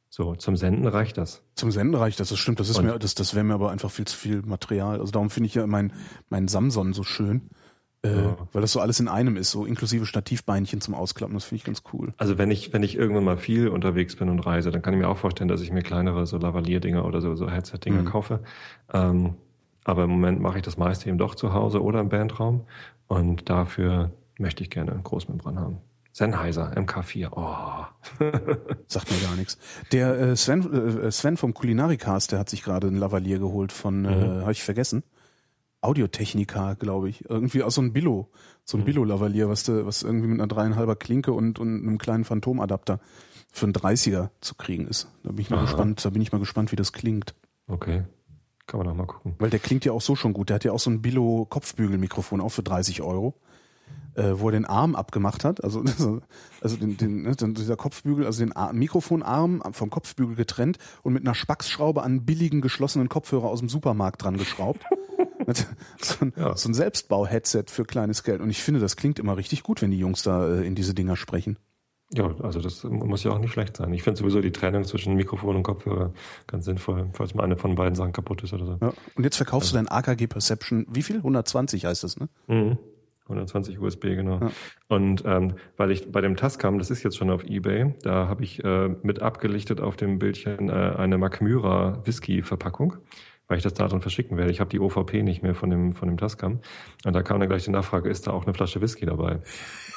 [SPEAKER 3] So, zum Senden reicht das.
[SPEAKER 2] Zum Senden reicht das, das stimmt. Das ist und? mir, das, das wäre mir aber einfach viel zu viel Material. Also darum finde ich ja mein, mein Samson so schön äh, ja. Weil das so alles in einem ist, so inklusive Stativbeinchen zum Ausklappen, das finde ich ganz cool.
[SPEAKER 3] Also wenn ich, wenn ich irgendwann mal viel unterwegs bin und reise, dann kann ich mir auch vorstellen, dass ich mir kleinere so Lavalier-Dinger oder so, so Headset-Dinger mhm. kaufe. Ähm, aber im Moment mache ich das meiste eben doch zu Hause oder im Bandraum und dafür möchte ich gerne einen Großmembran haben. Sennheiser MK4. Oh.
[SPEAKER 2] Sagt mir gar nichts. Der äh, Sven, äh, Sven vom Kulinarikast, der hat sich gerade einen Lavalier geholt von, äh, mhm. äh, habe ich vergessen. Audiotechnica, glaube ich. Irgendwie aus so einem Billo, so ein mhm. Billo-Lavalier, was, de, was irgendwie mit einer dreieinhalber Klinke und, und einem kleinen Phantomadapter für einen 30er zu kriegen ist. Da bin ich mal Aha. gespannt, da bin ich mal gespannt, wie das klingt.
[SPEAKER 3] Okay. Kann man doch mal gucken.
[SPEAKER 2] Weil der klingt ja auch so schon gut. Der hat ja auch so ein Billo-Kopfbügelmikrofon, auch für 30 Euro. Äh, wo er den Arm abgemacht hat, also, also den, den, ne, dieser Kopfbügel, also den Ar Mikrofonarm vom Kopfbügel getrennt und mit einer Spacksschraube an billigen geschlossenen Kopfhörer aus dem Supermarkt dran geschraubt. so ein, ja. so ein Selbstbau-Headset für kleines Geld. Und ich finde, das klingt immer richtig gut, wenn die Jungs da äh, in diese Dinger sprechen.
[SPEAKER 3] Ja, also das muss ja auch nicht schlecht sein. Ich finde sowieso die Trennung zwischen Mikrofon und Kopfhörer ganz sinnvoll, falls mal eine von beiden Sachen kaputt ist oder so.
[SPEAKER 2] Ja. Und jetzt verkaufst also. du dein AKG Perception, wie viel? 120 heißt das, ne? Mhm.
[SPEAKER 3] 120 USB, genau. Ja. Und ähm, weil ich bei dem Tascam, das ist jetzt schon auf Ebay, da habe ich äh, mit abgelichtet auf dem Bildchen äh, eine Macmyra Whisky-Verpackung weil ich das da drin verschicken werde. Ich habe die OVP nicht mehr von dem, von dem Tascam. Und da kam dann gleich die Nachfrage, ist da auch eine Flasche Whisky dabei?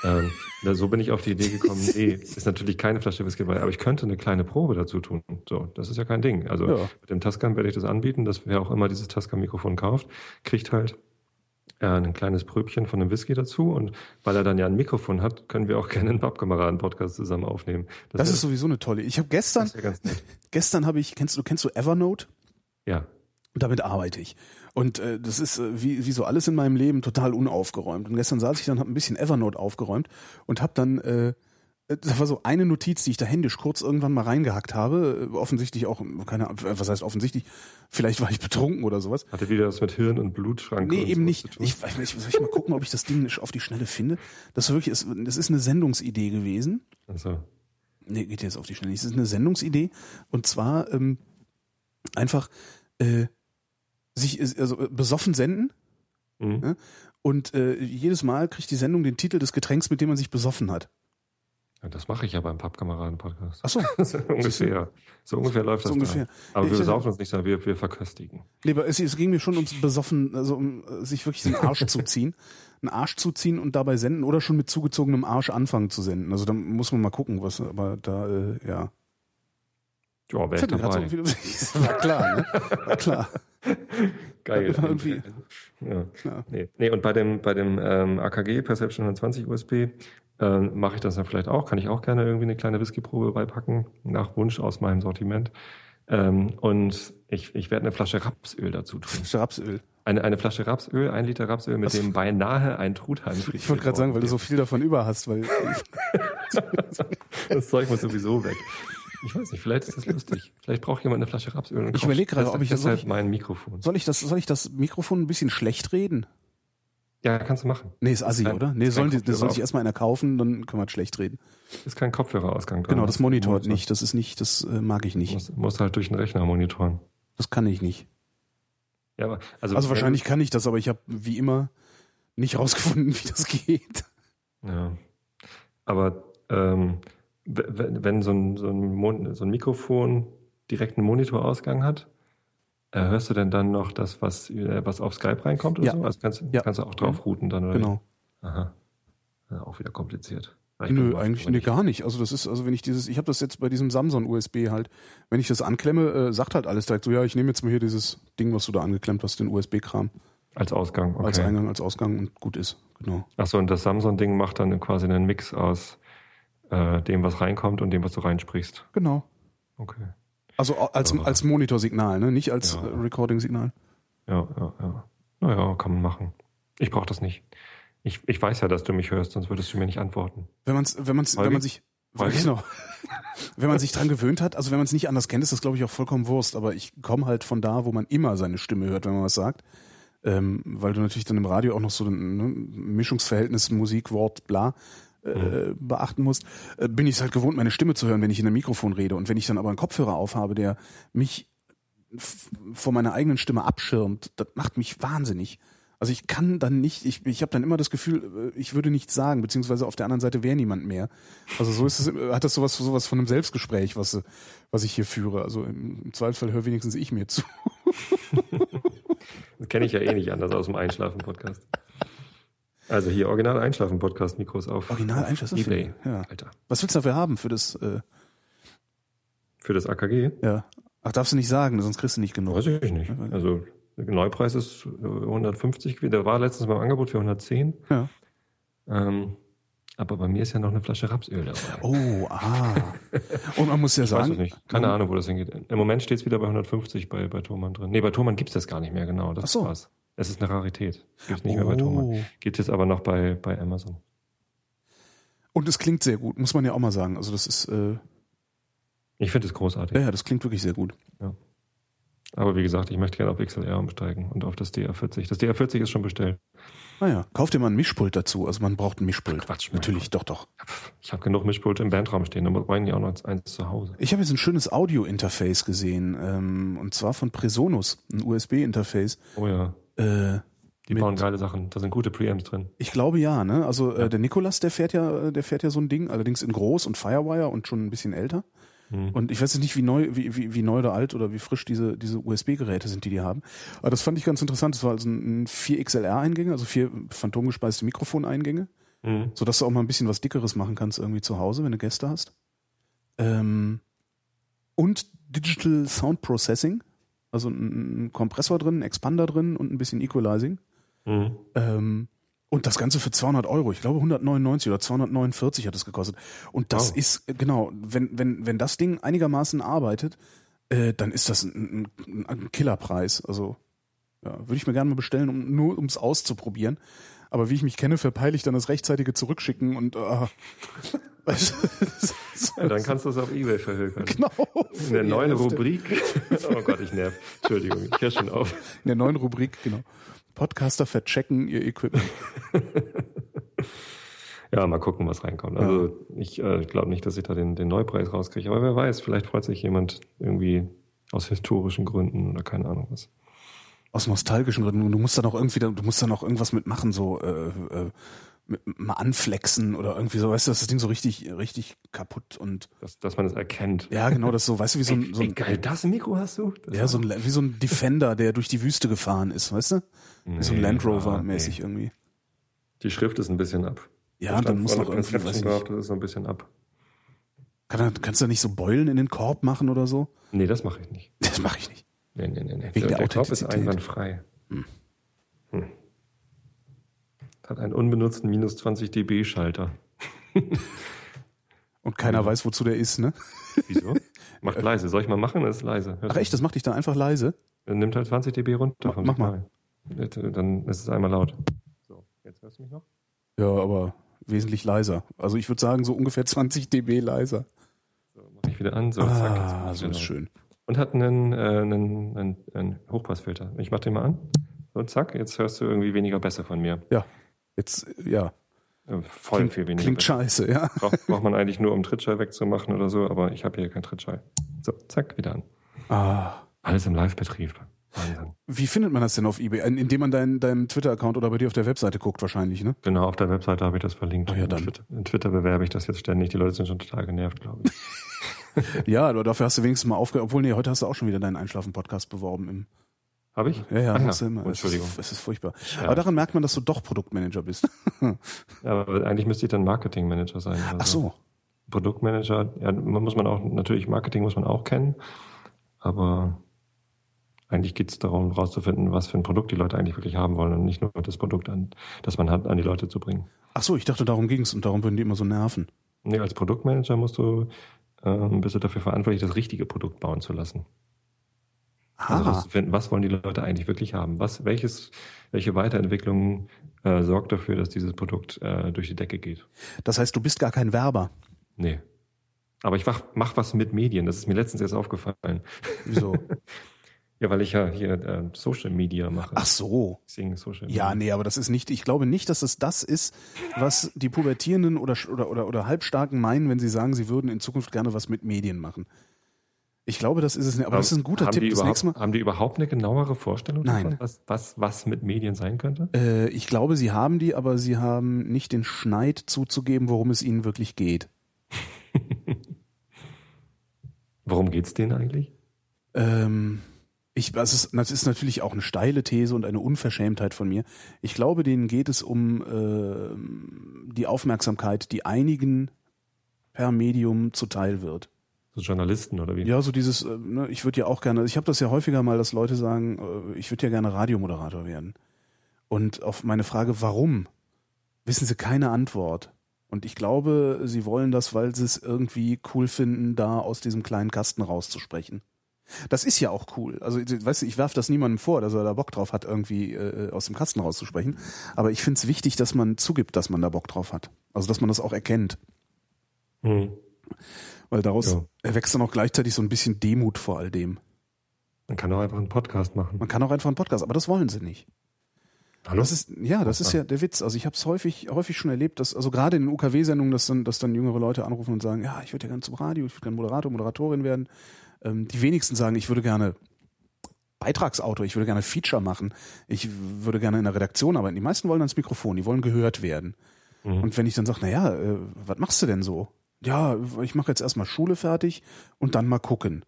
[SPEAKER 3] ähm, so bin ich auf die Idee gekommen, nee, ist natürlich keine Flasche Whisky dabei, aber ich könnte eine kleine Probe dazu tun. So, das ist ja kein Ding. Also ja. mit dem Tascam werde ich das anbieten, dass wer auch immer dieses Tascam-Mikrofon kauft, kriegt halt äh, ein kleines Pröbchen von einem Whisky dazu. Und weil er dann ja ein Mikrofon hat, können wir auch gerne einen Pappkameraden-Podcast zusammen aufnehmen.
[SPEAKER 2] Das, ist sowieso eine tolle. Ich habe gestern,
[SPEAKER 3] das
[SPEAKER 2] gestern habe ich, kennst du, kennst du Evernote?
[SPEAKER 3] Ja.
[SPEAKER 2] Und damit arbeite ich. Und äh, das ist äh, wie, wie so alles in meinem Leben total unaufgeräumt. Und gestern saß ich dann, habe ein bisschen Evernote aufgeräumt und habe dann, äh, das war so eine Notiz, die ich da händisch kurz irgendwann mal reingehackt habe. Äh, Offensichtlich auch, keine Ahnung, was heißt offensichtlich? Vielleicht war ich betrunken oder sowas.
[SPEAKER 3] Hatte wieder was mit Hirn und Blutschrank.
[SPEAKER 2] Nee,
[SPEAKER 3] und
[SPEAKER 2] eben nicht.
[SPEAKER 3] tun?
[SPEAKER 2] Ich, ich, soll ich mal gucken, ob ich das Ding auf die Schnelle finde? Das, war wirklich, ist, das ist eine Sendungsidee gewesen.
[SPEAKER 3] Also,
[SPEAKER 2] Nee, geht jetzt auf die Schnelle. nicht. Es ist eine Sendungsidee. Und zwar ähm, einfach äh, sich äh, also äh, besoffen senden
[SPEAKER 3] mhm.
[SPEAKER 2] Ja? und äh, jedes Mal kriegt die Sendung den Titel des Getränks, mit dem man sich besoffen hat.
[SPEAKER 3] Ja, das mache ich ja beim Pappkameraden-Podcast.
[SPEAKER 2] Ach so,
[SPEAKER 3] So ungefähr. So ungefähr läuft
[SPEAKER 2] so
[SPEAKER 3] das.
[SPEAKER 2] ungefähr.
[SPEAKER 3] Da. Aber
[SPEAKER 2] Ich
[SPEAKER 3] wir
[SPEAKER 2] dachte-
[SPEAKER 3] besaufen uns nicht, sondern wir, wir verköstigen.
[SPEAKER 2] Nee, aber es, es ging mir schon ums Besoffen, also um äh, sich wirklich den Arsch zuziehen. Einen Arsch zuziehen und dabei senden oder schon mit zugezogenem Arsch anfangen zu senden. Also da muss man mal gucken, was, aber da, äh, ja.
[SPEAKER 3] Ja, wäre ich
[SPEAKER 2] grad so war klar, ne? War klar.
[SPEAKER 3] Geil.
[SPEAKER 2] Ja, irgendwie.
[SPEAKER 3] Ja.
[SPEAKER 2] Ja.
[SPEAKER 3] Nee. nee, und bei dem, bei dem ähm, AKG Perception 120 USB ähm, mache ich das dann vielleicht auch. Kann ich auch gerne irgendwie eine kleine Whiskyprobe beipacken, nach Wunsch aus meinem Sortiment. Ähm, und ich, ich werde eine Flasche Rapsöl dazu tun.
[SPEAKER 2] Rapsöl.
[SPEAKER 3] Eine, eine Flasche Rapsöl, ein Liter Rapsöl, mit dem beinahe ein Truthahn
[SPEAKER 2] Ich wollte gerade sagen, weil du so viel davon über hast, weil
[SPEAKER 3] Das Zeug muss sowieso weg. Ich weiß nicht, vielleicht ist das lustig. Vielleicht braucht jemand eine Flasche Rapsöl. Und
[SPEAKER 2] Ich
[SPEAKER 3] kauft
[SPEAKER 2] überleg gerade, ob ich-
[SPEAKER 3] deshalb
[SPEAKER 2] soll ich-
[SPEAKER 3] mein Mikrofon.
[SPEAKER 2] soll ich das, soll ich das Mikrofon ein bisschen schlecht reden?
[SPEAKER 3] Ja, kannst du machen.
[SPEAKER 2] Nee, ist assi,
[SPEAKER 3] Kein-
[SPEAKER 2] oder? Nee,
[SPEAKER 3] ist
[SPEAKER 2] sollen die, das soll sich erstmal einer kaufen, dann können wir schlecht reden.
[SPEAKER 3] Ist kein Kopfhörerausgang.
[SPEAKER 2] Genau, das monitort
[SPEAKER 3] Monitor.
[SPEAKER 2] nicht. Das ist nicht, das äh, mag ich nicht.
[SPEAKER 3] Muss, muss halt durch den Rechner monitoren.
[SPEAKER 2] Das kann ich nicht.
[SPEAKER 3] Ja, aber also,
[SPEAKER 2] Also wahrscheinlich kann ich das, aber ich habe wie immer nicht rausgefunden, wie das geht.
[SPEAKER 3] Ja. Aber ähm, wenn, so ein, so, ein Mon so ein Mikrofon direkt einen Monitorausgang hat, hörst du denn dann noch das, was, äh, was auf Skype reinkommt oder
[SPEAKER 2] Ja.
[SPEAKER 3] so? Also kannst,
[SPEAKER 2] Ja.
[SPEAKER 3] kannst du auch drauf routen dann, oder?
[SPEAKER 2] Genau.
[SPEAKER 3] wie? Aha. Ja, auch wieder kompliziert. Ich
[SPEAKER 2] Nö, eigentlich nee, gar nicht. Also das ist, also wenn ich dieses, ich habe das jetzt bei diesem Samsung USB halt, wenn ich das anklemme, äh, sagt halt alles direkt so, ja, ich nehme jetzt mal hier dieses Ding, was du da angeklemmt hast, den USB-Kram,
[SPEAKER 3] Als Ausgang, okay.
[SPEAKER 2] als Eingang, als Ausgang und gut ist. Genau.
[SPEAKER 3] Achso, und das Samsung-Ding macht dann quasi einen Mix aus äh, dem, was reinkommt und dem, was du reinsprichst.
[SPEAKER 2] Genau.
[SPEAKER 3] Okay.
[SPEAKER 2] Also als,
[SPEAKER 3] Ja.
[SPEAKER 2] als Monitorsignal, ne? Nicht als
[SPEAKER 3] Ja.
[SPEAKER 2] Recording-Signal.
[SPEAKER 3] Ja, ja, ja. Naja, kann man machen. Ich brauche das nicht. Ich, ich weiß ja, dass du mich hörst, sonst würdest du mir nicht antworten.
[SPEAKER 2] Wenn man's, wenn man's, wenn man sich, genau. wenn man sich dran gewöhnt hat, also wenn man es nicht anders kennt, ist das glaube ich auch vollkommen Wurst. Aber ich komme halt von da, wo man immer seine Stimme hört, wenn man was sagt. Ähm, weil du natürlich dann im Radio auch noch so ein ne, Mischungsverhältnis, Musik, Wort, bla äh, beachten musst, äh, bin ich es halt gewohnt, meine Stimme zu hören, wenn ich in einem Mikrofon rede. Und wenn ich dann aber einen Kopfhörer aufhabe, der mich vor meiner eigenen Stimme abschirmt, das macht mich wahnsinnig. Also ich kann dann nicht, ich, ich habe dann immer das Gefühl, äh, ich würde nichts sagen, beziehungsweise auf der anderen Seite wäre niemand mehr. Also so ist es, äh, hat das sowas, sowas von einem Selbstgespräch, was, äh, was ich hier führe. Also im, im Zweifelsfall höre wenigstens ich mir zu.
[SPEAKER 3] Das kenne ich ja eh nicht anders aus dem Einschlafen-Podcast. Also hier Original Einschlafen-Podcast, Mikros auf,
[SPEAKER 2] Original Einschlafen,
[SPEAKER 3] Ebay.
[SPEAKER 2] ja.
[SPEAKER 3] Alter.
[SPEAKER 2] Was willst du dafür haben für das, äh,
[SPEAKER 3] Für das AKG?
[SPEAKER 2] ja. Ach, darfst du nicht sagen, sonst kriegst du nicht genug.
[SPEAKER 3] Weiß ich nicht. Also der Neupreis ist äh, 150, der war letztens beim Angebot für 110.
[SPEAKER 2] Ja.
[SPEAKER 3] Ähm, aber bei mir ist ja noch eine Flasche Rapsöl dabei.
[SPEAKER 2] Oh, ah. Und man muss ja
[SPEAKER 3] Ich weiß
[SPEAKER 2] sagen,
[SPEAKER 3] es nicht. Keine Ahnung, wo das hingeht. Im Moment steht es wieder bei 150 bei, bei Thomann drin. Nee, bei Thomann gibt es das gar nicht mehr, genau. Das
[SPEAKER 2] Ach so.
[SPEAKER 3] war's. Es ist eine Rarität. Gibt es nicht mehr bei Thomann.
[SPEAKER 2] Oh.
[SPEAKER 3] Gibt es aber noch bei, bei Amazon.
[SPEAKER 2] Und es klingt sehr gut, muss man ja auch mal sagen. Also das ist, äh,
[SPEAKER 3] Ich finde es großartig.
[SPEAKER 2] ja, ja, das klingt wirklich sehr gut.
[SPEAKER 3] Aber wie gesagt, ich möchte gerne auf XLR umsteigen und auf das DR40. Das DR40 ist schon bestellt.
[SPEAKER 2] Naja, kauf dir mal ein Mischpult dazu. Also man braucht ein Mischpult.
[SPEAKER 3] Quatsch, mein
[SPEAKER 2] Natürlich, doch, doch.
[SPEAKER 3] Ich habe genug Mischpulte im Bandraum stehen, aber brauchen ja auch noch eins zu Hause.
[SPEAKER 2] Ich habe jetzt ein schönes Audio-Interface gesehen, ähm, und zwar von Presonus, ein USB-Interface.
[SPEAKER 3] Oh ja.
[SPEAKER 2] Äh,
[SPEAKER 3] Die bauen geile Sachen. Da sind gute Preamps drin.
[SPEAKER 2] ich glaube ja, ne? Also
[SPEAKER 3] Ja.
[SPEAKER 2] äh, der Nikolas, der fährt ja, äh, der fährt ja so ein Ding, allerdings in groß und Firewire und schon ein bisschen älter.
[SPEAKER 3] Hm.
[SPEAKER 2] Und ich weiß jetzt nicht, wie neu, wie, wie, wie neu oder alt oder wie frisch diese, diese USB-Geräte sind, die die haben. Aber das fand ich ganz interessant. Das war also ein, ein 4 XLR-Eingänge, also vier phantomgespeiste Mikrofoneingänge,
[SPEAKER 3] Mhm.
[SPEAKER 2] sodass du auch mal ein bisschen was Dickeres machen kannst irgendwie zu Hause, wenn du Gäste hast. Ähm, und Digital Sound Processing, also ein, ein Kompressor drin, ein Expander drin und ein bisschen Equalizing.
[SPEAKER 3] Mhm.
[SPEAKER 2] Ähm, und das Ganze für 200 Euro. Ich glaube 199 oder 249 hat es gekostet. Und das
[SPEAKER 3] Wow.
[SPEAKER 2] ist, genau, wenn, wenn, wenn das Ding einigermaßen arbeitet, äh, dann ist das ein, ein, ein Killerpreis. Also, ja, würde ich mir gerne mal bestellen, um, nur ums auszuprobieren. Aber wie ich mich kenne, verpeile ich dann das rechtzeitige Zurückschicken und, äh,
[SPEAKER 3] Ja, dann kannst du es auf Ebay verhökern.
[SPEAKER 2] genau.
[SPEAKER 3] In der neuen
[SPEAKER 2] Hälfte.
[SPEAKER 3] Rubrik. Oh Gott, ich nerv. Entschuldigung, ich höre schon auf.
[SPEAKER 2] In der neuen Rubrik, genau. Podcaster verchecken ihr Equipment.
[SPEAKER 3] Ja, mal gucken, was reinkommt. Also ich äh, glaube nicht, dass ich da den, den Neupreis rauskriege. Aber wer weiß, vielleicht freut sich jemand irgendwie aus historischen Gründen oder keine Ahnung was.
[SPEAKER 2] Aus nostalgischen Gründen. Und du musst dann auch irgendwie, du musst dann auch irgendwas mitmachen, so äh, äh, mit, mal anflexen oder irgendwie so, weißt du, dass das Ding so richtig, richtig kaputt und
[SPEAKER 3] Dass, dass man es erkennt.
[SPEAKER 2] ja, genau, das so, weißt du, wie so ein, so
[SPEAKER 3] Wie
[SPEAKER 2] ein
[SPEAKER 3] geil, das Mikro hast du? Das
[SPEAKER 2] ja, so ein, wie so ein Defender, der durch die Wüste gefahren ist, weißt du? Wie so ein
[SPEAKER 3] Nee,
[SPEAKER 2] Land Rover
[SPEAKER 3] ja,
[SPEAKER 2] mäßig
[SPEAKER 3] nee.
[SPEAKER 2] irgendwie.
[SPEAKER 3] Die Schrift ist ein bisschen ab.
[SPEAKER 2] Ja,
[SPEAKER 3] Da
[SPEAKER 2] dann muss noch irgendwie, weiß ich
[SPEAKER 3] das ist so ein bisschen ab.
[SPEAKER 2] Kann, kannst du da nicht so Beulen in den Korb machen oder so?
[SPEAKER 3] Nee, das mache ich nicht.
[SPEAKER 2] Das mache ich nicht.
[SPEAKER 3] Nee, nee, nee. nee.
[SPEAKER 2] Wegen der
[SPEAKER 3] der Korb ist einwandfrei. Hm. Hat einen unbenutzten minus 20 dB Schalter.
[SPEAKER 2] Und keiner weiß, wozu der ist, ne?
[SPEAKER 3] Wieso? Macht leise. Soll ich mal machen? Das ist leise.
[SPEAKER 2] Ach echt, das macht dich dann einfach leise?
[SPEAKER 3] Er nimmt halt 20 dB runter.
[SPEAKER 2] Ma- mach mal.
[SPEAKER 3] Signal. Dann ist es einmal laut. So, jetzt hörst du mich noch?
[SPEAKER 2] Ja, aber wesentlich leiser. Also ich würde sagen, so ungefähr 20 dB leiser.
[SPEAKER 3] So, mach ich wieder an. So, zack.
[SPEAKER 2] Ah,
[SPEAKER 3] ist
[SPEAKER 2] so ist schön.
[SPEAKER 3] Und hat einen, äh, einen, einen, einen Hochpassfilter. Ich mach den mal an. So, zack. Jetzt hörst du irgendwie weniger besser von mir.
[SPEAKER 2] Ja, jetzt, ja,
[SPEAKER 3] Äh, Voll
[SPEAKER 2] klingt,
[SPEAKER 3] viel weniger
[SPEAKER 2] klingt
[SPEAKER 3] besser.
[SPEAKER 2] scheiße, ja.
[SPEAKER 3] Braucht, braucht man eigentlich nur, um Trittschall wegzumachen oder so, aber ich habe hier keinen Trittschall. So, zack, wieder an.
[SPEAKER 2] Ah.
[SPEAKER 3] Alles im Live-Betrieb.
[SPEAKER 2] Wie findet man das denn auf Ebay? In- Indem man deinen deinen Twitter-Account oder bei dir auf der Webseite guckt wahrscheinlich, ne?
[SPEAKER 3] Genau, auf der Webseite habe ich das verlinkt.
[SPEAKER 2] Ah ja,
[SPEAKER 3] In
[SPEAKER 2] dann.
[SPEAKER 3] Twitter, in Twitter bewerbe ich das jetzt ständig. Die Leute sind schon total genervt, glaube ich.
[SPEAKER 2] Ja, aber dafür hast du wenigstens mal aufgehört. Obwohl, nee, heute hast du auch schon wieder deinen Einschlafen-Podcast beworben. Im,
[SPEAKER 3] Habe ich?
[SPEAKER 2] ja, ja,
[SPEAKER 3] Ach
[SPEAKER 2] du immer.
[SPEAKER 3] Entschuldigung.
[SPEAKER 2] Es ist, es ist furchtbar.
[SPEAKER 3] Ja.
[SPEAKER 2] Aber daran merkt man, dass du doch Produktmanager bist.
[SPEAKER 3] Ja, aber eigentlich müsste ich dann Marketingmanager sein. oder
[SPEAKER 2] Ach so.
[SPEAKER 3] Produktmanager, ja, man muss man auch, natürlich Marketing muss man auch kennen, aber eigentlich geht es darum, rauszufinden, was für ein Produkt die Leute eigentlich wirklich haben wollen und nicht nur das Produkt, an, das man hat, an die Leute zu bringen.
[SPEAKER 2] Ach so, ich dachte, darum ging's und darum würden die immer so nerven.
[SPEAKER 3] Nee, als Produktmanager musst du, ähm, bist du dafür verantwortlich, das richtige Produkt bauen zu lassen. Also rauszufinden, was wollen die Leute eigentlich wirklich haben? Was, welches, welche Weiterentwicklung äh, sorgt dafür, dass dieses Produkt äh, durch die Decke geht?
[SPEAKER 2] das heißt, du bist gar kein Werber.
[SPEAKER 3] Nee. Aber ich mach, mach was mit Medien. Das ist mir letztens erst aufgefallen.
[SPEAKER 2] Wieso?
[SPEAKER 3] Ja, weil ich ja hier äh, Social Media mache.
[SPEAKER 2] Ach so.
[SPEAKER 3] Deswegen Social
[SPEAKER 2] Ja,
[SPEAKER 3] Media.
[SPEAKER 2] nee, aber das ist nicht, ich glaube nicht, dass es das ist, was die Pubertierenden oder, oder, oder, oder Halbstarken meinen, wenn sie sagen, sie würden in Zukunft gerne was mit Medien machen. Ich glaube, das ist es nicht. Aber das ist ein guter
[SPEAKER 3] haben
[SPEAKER 2] Tipp. Das nächste Mal.
[SPEAKER 3] haben die überhaupt eine genauere Vorstellung
[SPEAKER 2] Nein.
[SPEAKER 3] davon, was, was, was mit Medien sein könnte?
[SPEAKER 2] Äh, ich glaube, sie haben die, aber sie haben nicht den Schneid zuzugeben, worum es ihnen wirklich geht.
[SPEAKER 3] Worum geht's denen eigentlich?
[SPEAKER 2] Ähm, ich, das, ist, das ist natürlich auch eine steile These und eine Unverschämtheit von mir. Ich glaube, denen geht es um äh, die Aufmerksamkeit, die einigen per Medium zuteil wird.
[SPEAKER 3] So Journalisten oder wie?
[SPEAKER 2] Ja, so dieses, äh, ne, ich würde ja auch gerne, ich habe das ja häufiger mal, dass Leute sagen, äh, ich würde ja gerne Radiomoderator werden. Und auf meine Frage, warum, wissen sie keine Antwort. Und ich glaube, sie wollen das, weil sie es irgendwie cool finden, da aus diesem kleinen Kasten rauszusprechen. Das ist ja auch cool. Also, weißt du, ich werfe das niemandem vor, dass er da Bock drauf hat, irgendwie äh, aus dem Kasten rauszusprechen. Aber ich finde es wichtig, dass man zugibt, dass man da Bock drauf hat. Also, dass man das auch erkennt.
[SPEAKER 3] Hm.
[SPEAKER 2] Weil daraus
[SPEAKER 3] Ja.
[SPEAKER 2] erwächst dann auch gleichzeitig so ein bisschen Demut vor all dem.
[SPEAKER 3] Man kann auch einfach einen Podcast machen.
[SPEAKER 2] Man kann auch einfach einen Podcast, aber das wollen sie nicht.
[SPEAKER 3] Hallo?
[SPEAKER 2] Das ist, ja, das ist ja der Witz. Also ich habe es häufig, häufig schon erlebt, dass, also gerade in den UKW-Sendungen, dass dann, dass dann jüngere Leute anrufen und sagen, ja, ich würde ja gerne zum Radio, ich würde gerne Moderator, Moderatorin werden. Ähm, die wenigsten sagen, ich würde gerne Beitragsautor, ich würde gerne Feature machen, ich würde gerne in der Redaktion arbeiten. Die meisten wollen ans Mikrofon, die wollen gehört werden.
[SPEAKER 3] Mhm.
[SPEAKER 2] Und wenn ich dann sage, naja, äh, was machst du denn so? Ja, ich mache jetzt erstmal Schule fertig und dann mal gucken.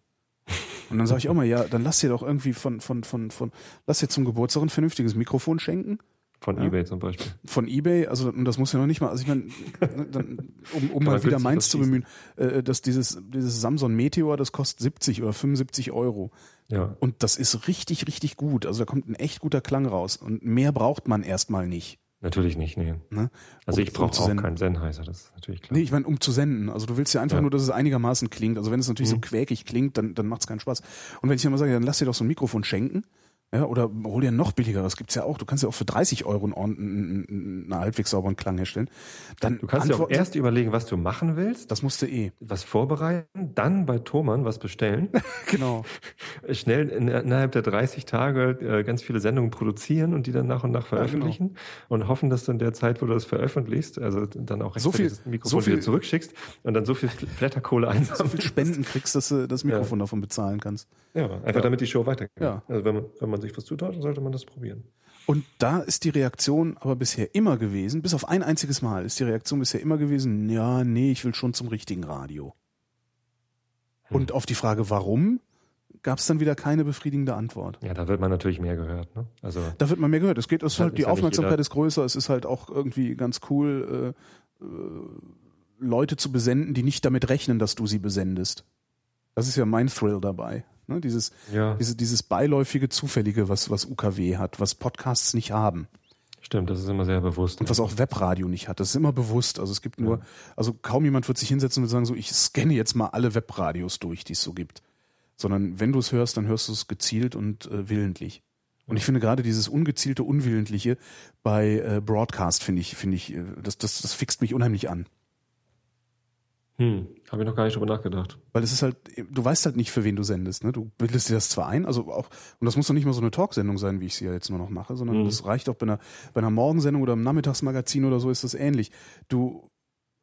[SPEAKER 2] Und dann sage ich auch mal, ja, dann lass dir doch irgendwie von, von, von, von, lass dir zum Geburtstag ein vernünftiges Mikrofon schenken
[SPEAKER 3] Von
[SPEAKER 2] Ja.
[SPEAKER 3] Ebay zum Beispiel.
[SPEAKER 2] von eBay, also und das muss ja noch nicht mal, also ich meine, ne, um, um mal wieder meins zu bemühen, äh, dass dieses, dieses Samsung Meteor, das kostet 70 oder 75 Euro.
[SPEAKER 3] Ja.
[SPEAKER 2] Und das ist richtig, richtig gut. Also da kommt ein echt guter Klang raus. Und mehr braucht man erstmal nicht.
[SPEAKER 3] Natürlich nicht, nee.
[SPEAKER 2] Ne?
[SPEAKER 3] Also
[SPEAKER 2] Um-
[SPEAKER 3] ich
[SPEAKER 2] um
[SPEAKER 3] brauche
[SPEAKER 2] zu
[SPEAKER 3] auch
[SPEAKER 2] senden.
[SPEAKER 3] keinen Sennheiser, das ist natürlich klar.
[SPEAKER 2] Nee, ich meine, um zu senden. Also du willst ja einfach
[SPEAKER 3] Ja.
[SPEAKER 2] nur, dass es einigermaßen klingt. Also wenn es natürlich so
[SPEAKER 3] Mhm.
[SPEAKER 2] quäkig klingt, dann, dann macht es keinen Spaß. Und wenn ich mal sage, dann lass dir doch so ein Mikrofon schenken. Ja, oder hol dir noch billigeres. Gibt's ja auch. Du kannst ja auch für 30 Euro einen, einen, halbwegs sauberen Klang herstellen. Dann
[SPEAKER 3] Du kannst dir auch erst überlegen, was du machen willst,
[SPEAKER 2] Das musste eh.
[SPEAKER 3] was vorbereiten, dann bei Thomann was bestellen,
[SPEAKER 2] Genau.
[SPEAKER 3] schnell in, innerhalb der 30 Tage äh, ganz viele Sendungen produzieren und die dann nach und nach
[SPEAKER 2] genau.
[SPEAKER 3] veröffentlichen und hoffen, dass du in der Zeit, wo du das veröffentlichst, also dann auch
[SPEAKER 2] So viel-
[SPEAKER 3] das Mikrofon
[SPEAKER 2] so viel-
[SPEAKER 3] wieder zurückschickst und dann so viel Blätterkohle
[SPEAKER 2] So
[SPEAKER 3] einsammelst.
[SPEAKER 2] viel Spenden kriegst, dass du das Mikrofon davon bezahlen kannst.
[SPEAKER 3] Ja, einfach
[SPEAKER 2] Ja.
[SPEAKER 3] damit die Show weitergeht.
[SPEAKER 2] Ja.
[SPEAKER 3] Also wenn man, wenn man sich was zutraut, dann sollte man das probieren.
[SPEAKER 2] Und da ist die Reaktion aber bisher immer gewesen, bis auf ein einziges Mal ist die Reaktion bisher immer gewesen, ja, nee, ich will schon zum richtigen Radio.
[SPEAKER 3] Hm.
[SPEAKER 2] Und auf die Frage, warum, gab es dann wieder keine befriedigende Antwort.
[SPEAKER 3] Ja, da wird man natürlich mehr gehört. Ne? Also
[SPEAKER 2] Da wird man mehr gehört. Es geht, es ist halt,
[SPEAKER 3] ist
[SPEAKER 2] die
[SPEAKER 3] ja nicht
[SPEAKER 2] Aufmerksamkeit
[SPEAKER 3] jeder-
[SPEAKER 2] ist größer, es ist halt auch irgendwie ganz cool, äh, äh, Leute zu besenden, die nicht damit rechnen, dass du sie besendest. Das ist ja mein Thrill dabei. Ne? Dieses,
[SPEAKER 3] ja,
[SPEAKER 2] diese, dieses beiläufige, zufällige, was, was UKW hat, was Podcasts nicht haben.
[SPEAKER 3] stimmt, das ist immer sehr bewusst.
[SPEAKER 2] Und was auch Webradio nicht hat. Das ist immer bewusst. Also es gibt nur, also kaum jemand wird sich hinsetzen und sagen so, ich scanne jetzt mal alle Webradios durch, die es so gibt. Sondern wenn du es hörst, dann hörst du es gezielt und äh, willentlich. Und ich finde gerade dieses ungezielte, unwillentliche bei äh, Broadcast finde ich, finde ich, äh, das, das, das fixt mich unheimlich an.
[SPEAKER 3] Hm, habe ich noch gar nicht drüber nachgedacht.
[SPEAKER 2] Weil es ist halt, du weißt halt nicht, für wen du sendest. Ne? Du bildest dir das zwar ein, also auch, und das muss doch nicht mal so eine Talksendung sein, wie ich sie ja jetzt nur noch mache, sondern
[SPEAKER 3] Mhm.
[SPEAKER 2] das reicht auch bei einer, bei einer Morgensendung oder einem Nachmittagsmagazin oder so ist das ähnlich. Du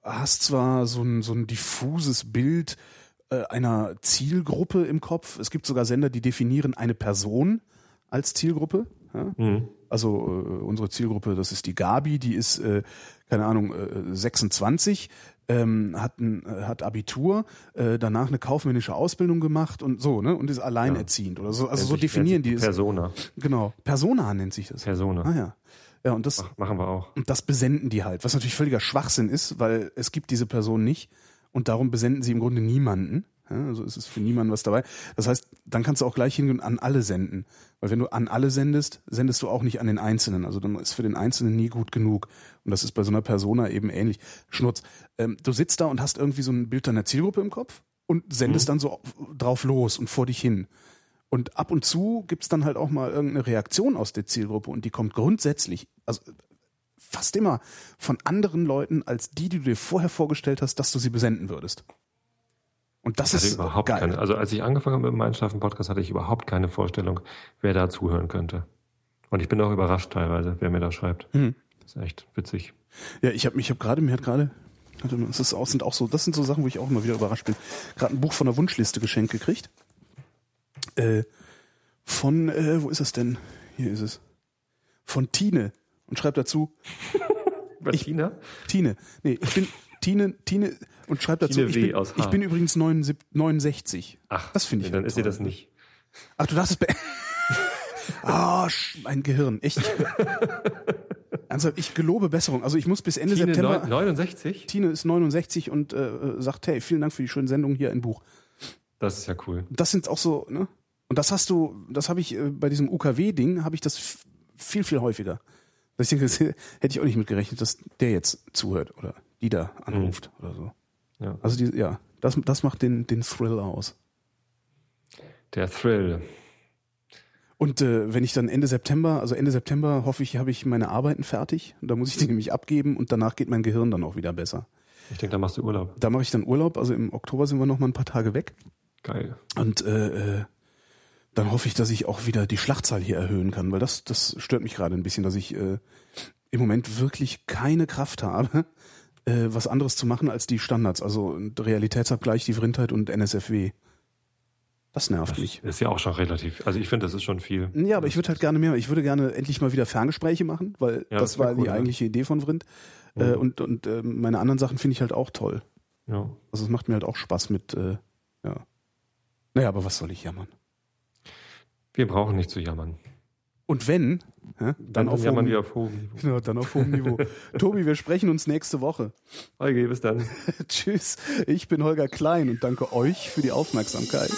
[SPEAKER 2] hast zwar so ein, so ein diffuses Bild äh, einer Zielgruppe im Kopf. Es gibt sogar Sender, die definieren eine Person als Zielgruppe. Ja?
[SPEAKER 3] Hm.
[SPEAKER 2] Also äh, unsere Zielgruppe, das ist die Gabi, die ist, äh, keine Ahnung, äh, 26, ähm, hat, ein, äh, hat Abitur, äh, danach eine kaufmännische Ausbildung gemacht und so, ne? Und ist alleinerziehend oder so. Also
[SPEAKER 3] Nennt
[SPEAKER 2] so definieren die es.
[SPEAKER 3] Persona.
[SPEAKER 2] Genau. Persona nennt sich das.
[SPEAKER 3] Persona.
[SPEAKER 2] Ah ja. Ja, und das,
[SPEAKER 3] Mach, machen wir auch.
[SPEAKER 2] und das besenden die halt, was natürlich völliger Schwachsinn ist, weil es gibt diese Person nicht und darum besenden sie im Grunde niemanden. Ja, also es ist für niemanden was dabei. Das heißt, dann kannst du auch gleich hingehen und an alle senden. Weil wenn du an alle sendest, sendest du auch nicht an den Einzelnen. Also dann ist für den Einzelnen nie gut genug. Und das ist bei so einer Persona eben ähnlich. Schnurz. Ähm, du sitzt da und hast irgendwie so ein Bild deiner Zielgruppe im Kopf und sendest
[SPEAKER 3] Mhm.
[SPEAKER 2] dann so drauf los und vor dich hin. Und ab und zu gibt's dann halt auch mal irgendeine Reaktion aus der Zielgruppe und die kommt grundsätzlich, also fast immer von anderen Leuten als die, die du dir vorher vorgestellt hast, dass du sie besenden würdest. Und das
[SPEAKER 3] Ich
[SPEAKER 2] ist
[SPEAKER 3] überhaupt
[SPEAKER 2] geil.
[SPEAKER 3] keine, also als ich angefangen habe mit meinem Schlafen-Podcast, hatte ich überhaupt keine Vorstellung, wer da zuhören könnte. Und ich bin auch überrascht teilweise, wer mir da schreibt.
[SPEAKER 2] Mhm.
[SPEAKER 3] Das ist echt witzig.
[SPEAKER 2] Ja, ich habe ich hab gerade, mir hat gerade, das ist auch, sind auch so, das sind so Sachen, wo ich auch immer wieder überrascht bin. Gerade ein Buch von der Wunschliste geschenkt gekriegt. Äh, von, äh, wo ist es denn? Hier ist es. Von Tine. Und schreibt dazu,
[SPEAKER 3] Bettina?
[SPEAKER 2] Tine. Nee, ich bin Tine, Tine und schreibt dazu,
[SPEAKER 3] Tine
[SPEAKER 2] ich, bin, ich bin übrigens 79 69.
[SPEAKER 3] Ach,
[SPEAKER 2] Das finde ich
[SPEAKER 3] Dann ist sie das nicht.
[SPEAKER 2] Ach, du darfst es be Ah, sch- mein Gehirn, echt. Ernsthaft, ich gelobe Besserung. Also ich muss bis Ende
[SPEAKER 3] Tine
[SPEAKER 2] September.
[SPEAKER 3] neun- 69?
[SPEAKER 2] Tine ist 69 und äh, äh, sagt, hey, vielen Dank für die schöne Sendung hier ein Buch.
[SPEAKER 3] Das ist ja cool.
[SPEAKER 2] Das sind auch so, ne? Und das hast du, das habe ich äh, bei diesem UKW-Ding, habe ich das viel, viel häufiger. Ich denke, das hätte ich auch nicht mitgerechnet, dass der jetzt zuhört oder die da anruft oder so.
[SPEAKER 3] Ja.
[SPEAKER 2] Also die, ja, das, das macht den, den Thrill aus.
[SPEAKER 3] Der Thrill.
[SPEAKER 2] Und äh, wenn ich dann Ende September, also Ende September hoffe ich, habe ich meine Arbeiten fertig. Und da muss ich die nämlich abgeben und danach geht mein Gehirn dann auch wieder besser.
[SPEAKER 3] Ich denke, da machst du Urlaub.
[SPEAKER 2] Da mache ich dann Urlaub, also im Oktober sind wir noch mal ein paar Tage weg.
[SPEAKER 3] Geil.
[SPEAKER 2] Und äh, äh, dann hoffe ich, dass ich auch wieder die Schlachtzahl hier erhöhen kann, weil das, das stört mich gerade ein bisschen, dass ich äh, im Moment wirklich keine Kraft habe, äh, was anderes zu machen als die Standards, also Realitätsabgleich, die Vrindheit und NSFW. Das nervt
[SPEAKER 3] Das
[SPEAKER 2] mich.
[SPEAKER 3] ist ja auch schon relativ. Also ich finde, das ist schon viel.
[SPEAKER 2] Ja, aber ich würde halt gerne mehr. Ich würde gerne endlich mal wieder Ferngespräche machen, weil
[SPEAKER 3] Ja,
[SPEAKER 2] das,
[SPEAKER 3] das
[SPEAKER 2] war
[SPEAKER 3] cool,
[SPEAKER 2] die
[SPEAKER 3] ja.
[SPEAKER 2] eigentliche Idee von Vrind. Äh,
[SPEAKER 3] Mhm.
[SPEAKER 2] und und äh, meine anderen Sachen finde ich halt auch toll.
[SPEAKER 3] Ja.
[SPEAKER 2] Also es macht mir halt auch Spaß mit, äh, ja. Naja, aber was soll ich jammern?
[SPEAKER 3] Wir brauchen nicht zu jammern.
[SPEAKER 2] Und wenn, hä, dann,
[SPEAKER 3] Dann
[SPEAKER 2] auf hohem,
[SPEAKER 3] wir auf hohem Niveau.
[SPEAKER 2] genau, dann auf hohem Niveau. Tobi, wir sprechen uns nächste Woche.
[SPEAKER 3] Okay, bis dann.
[SPEAKER 2] Tschüss. Ich bin Holger Klein und danke euch für die Aufmerksamkeit.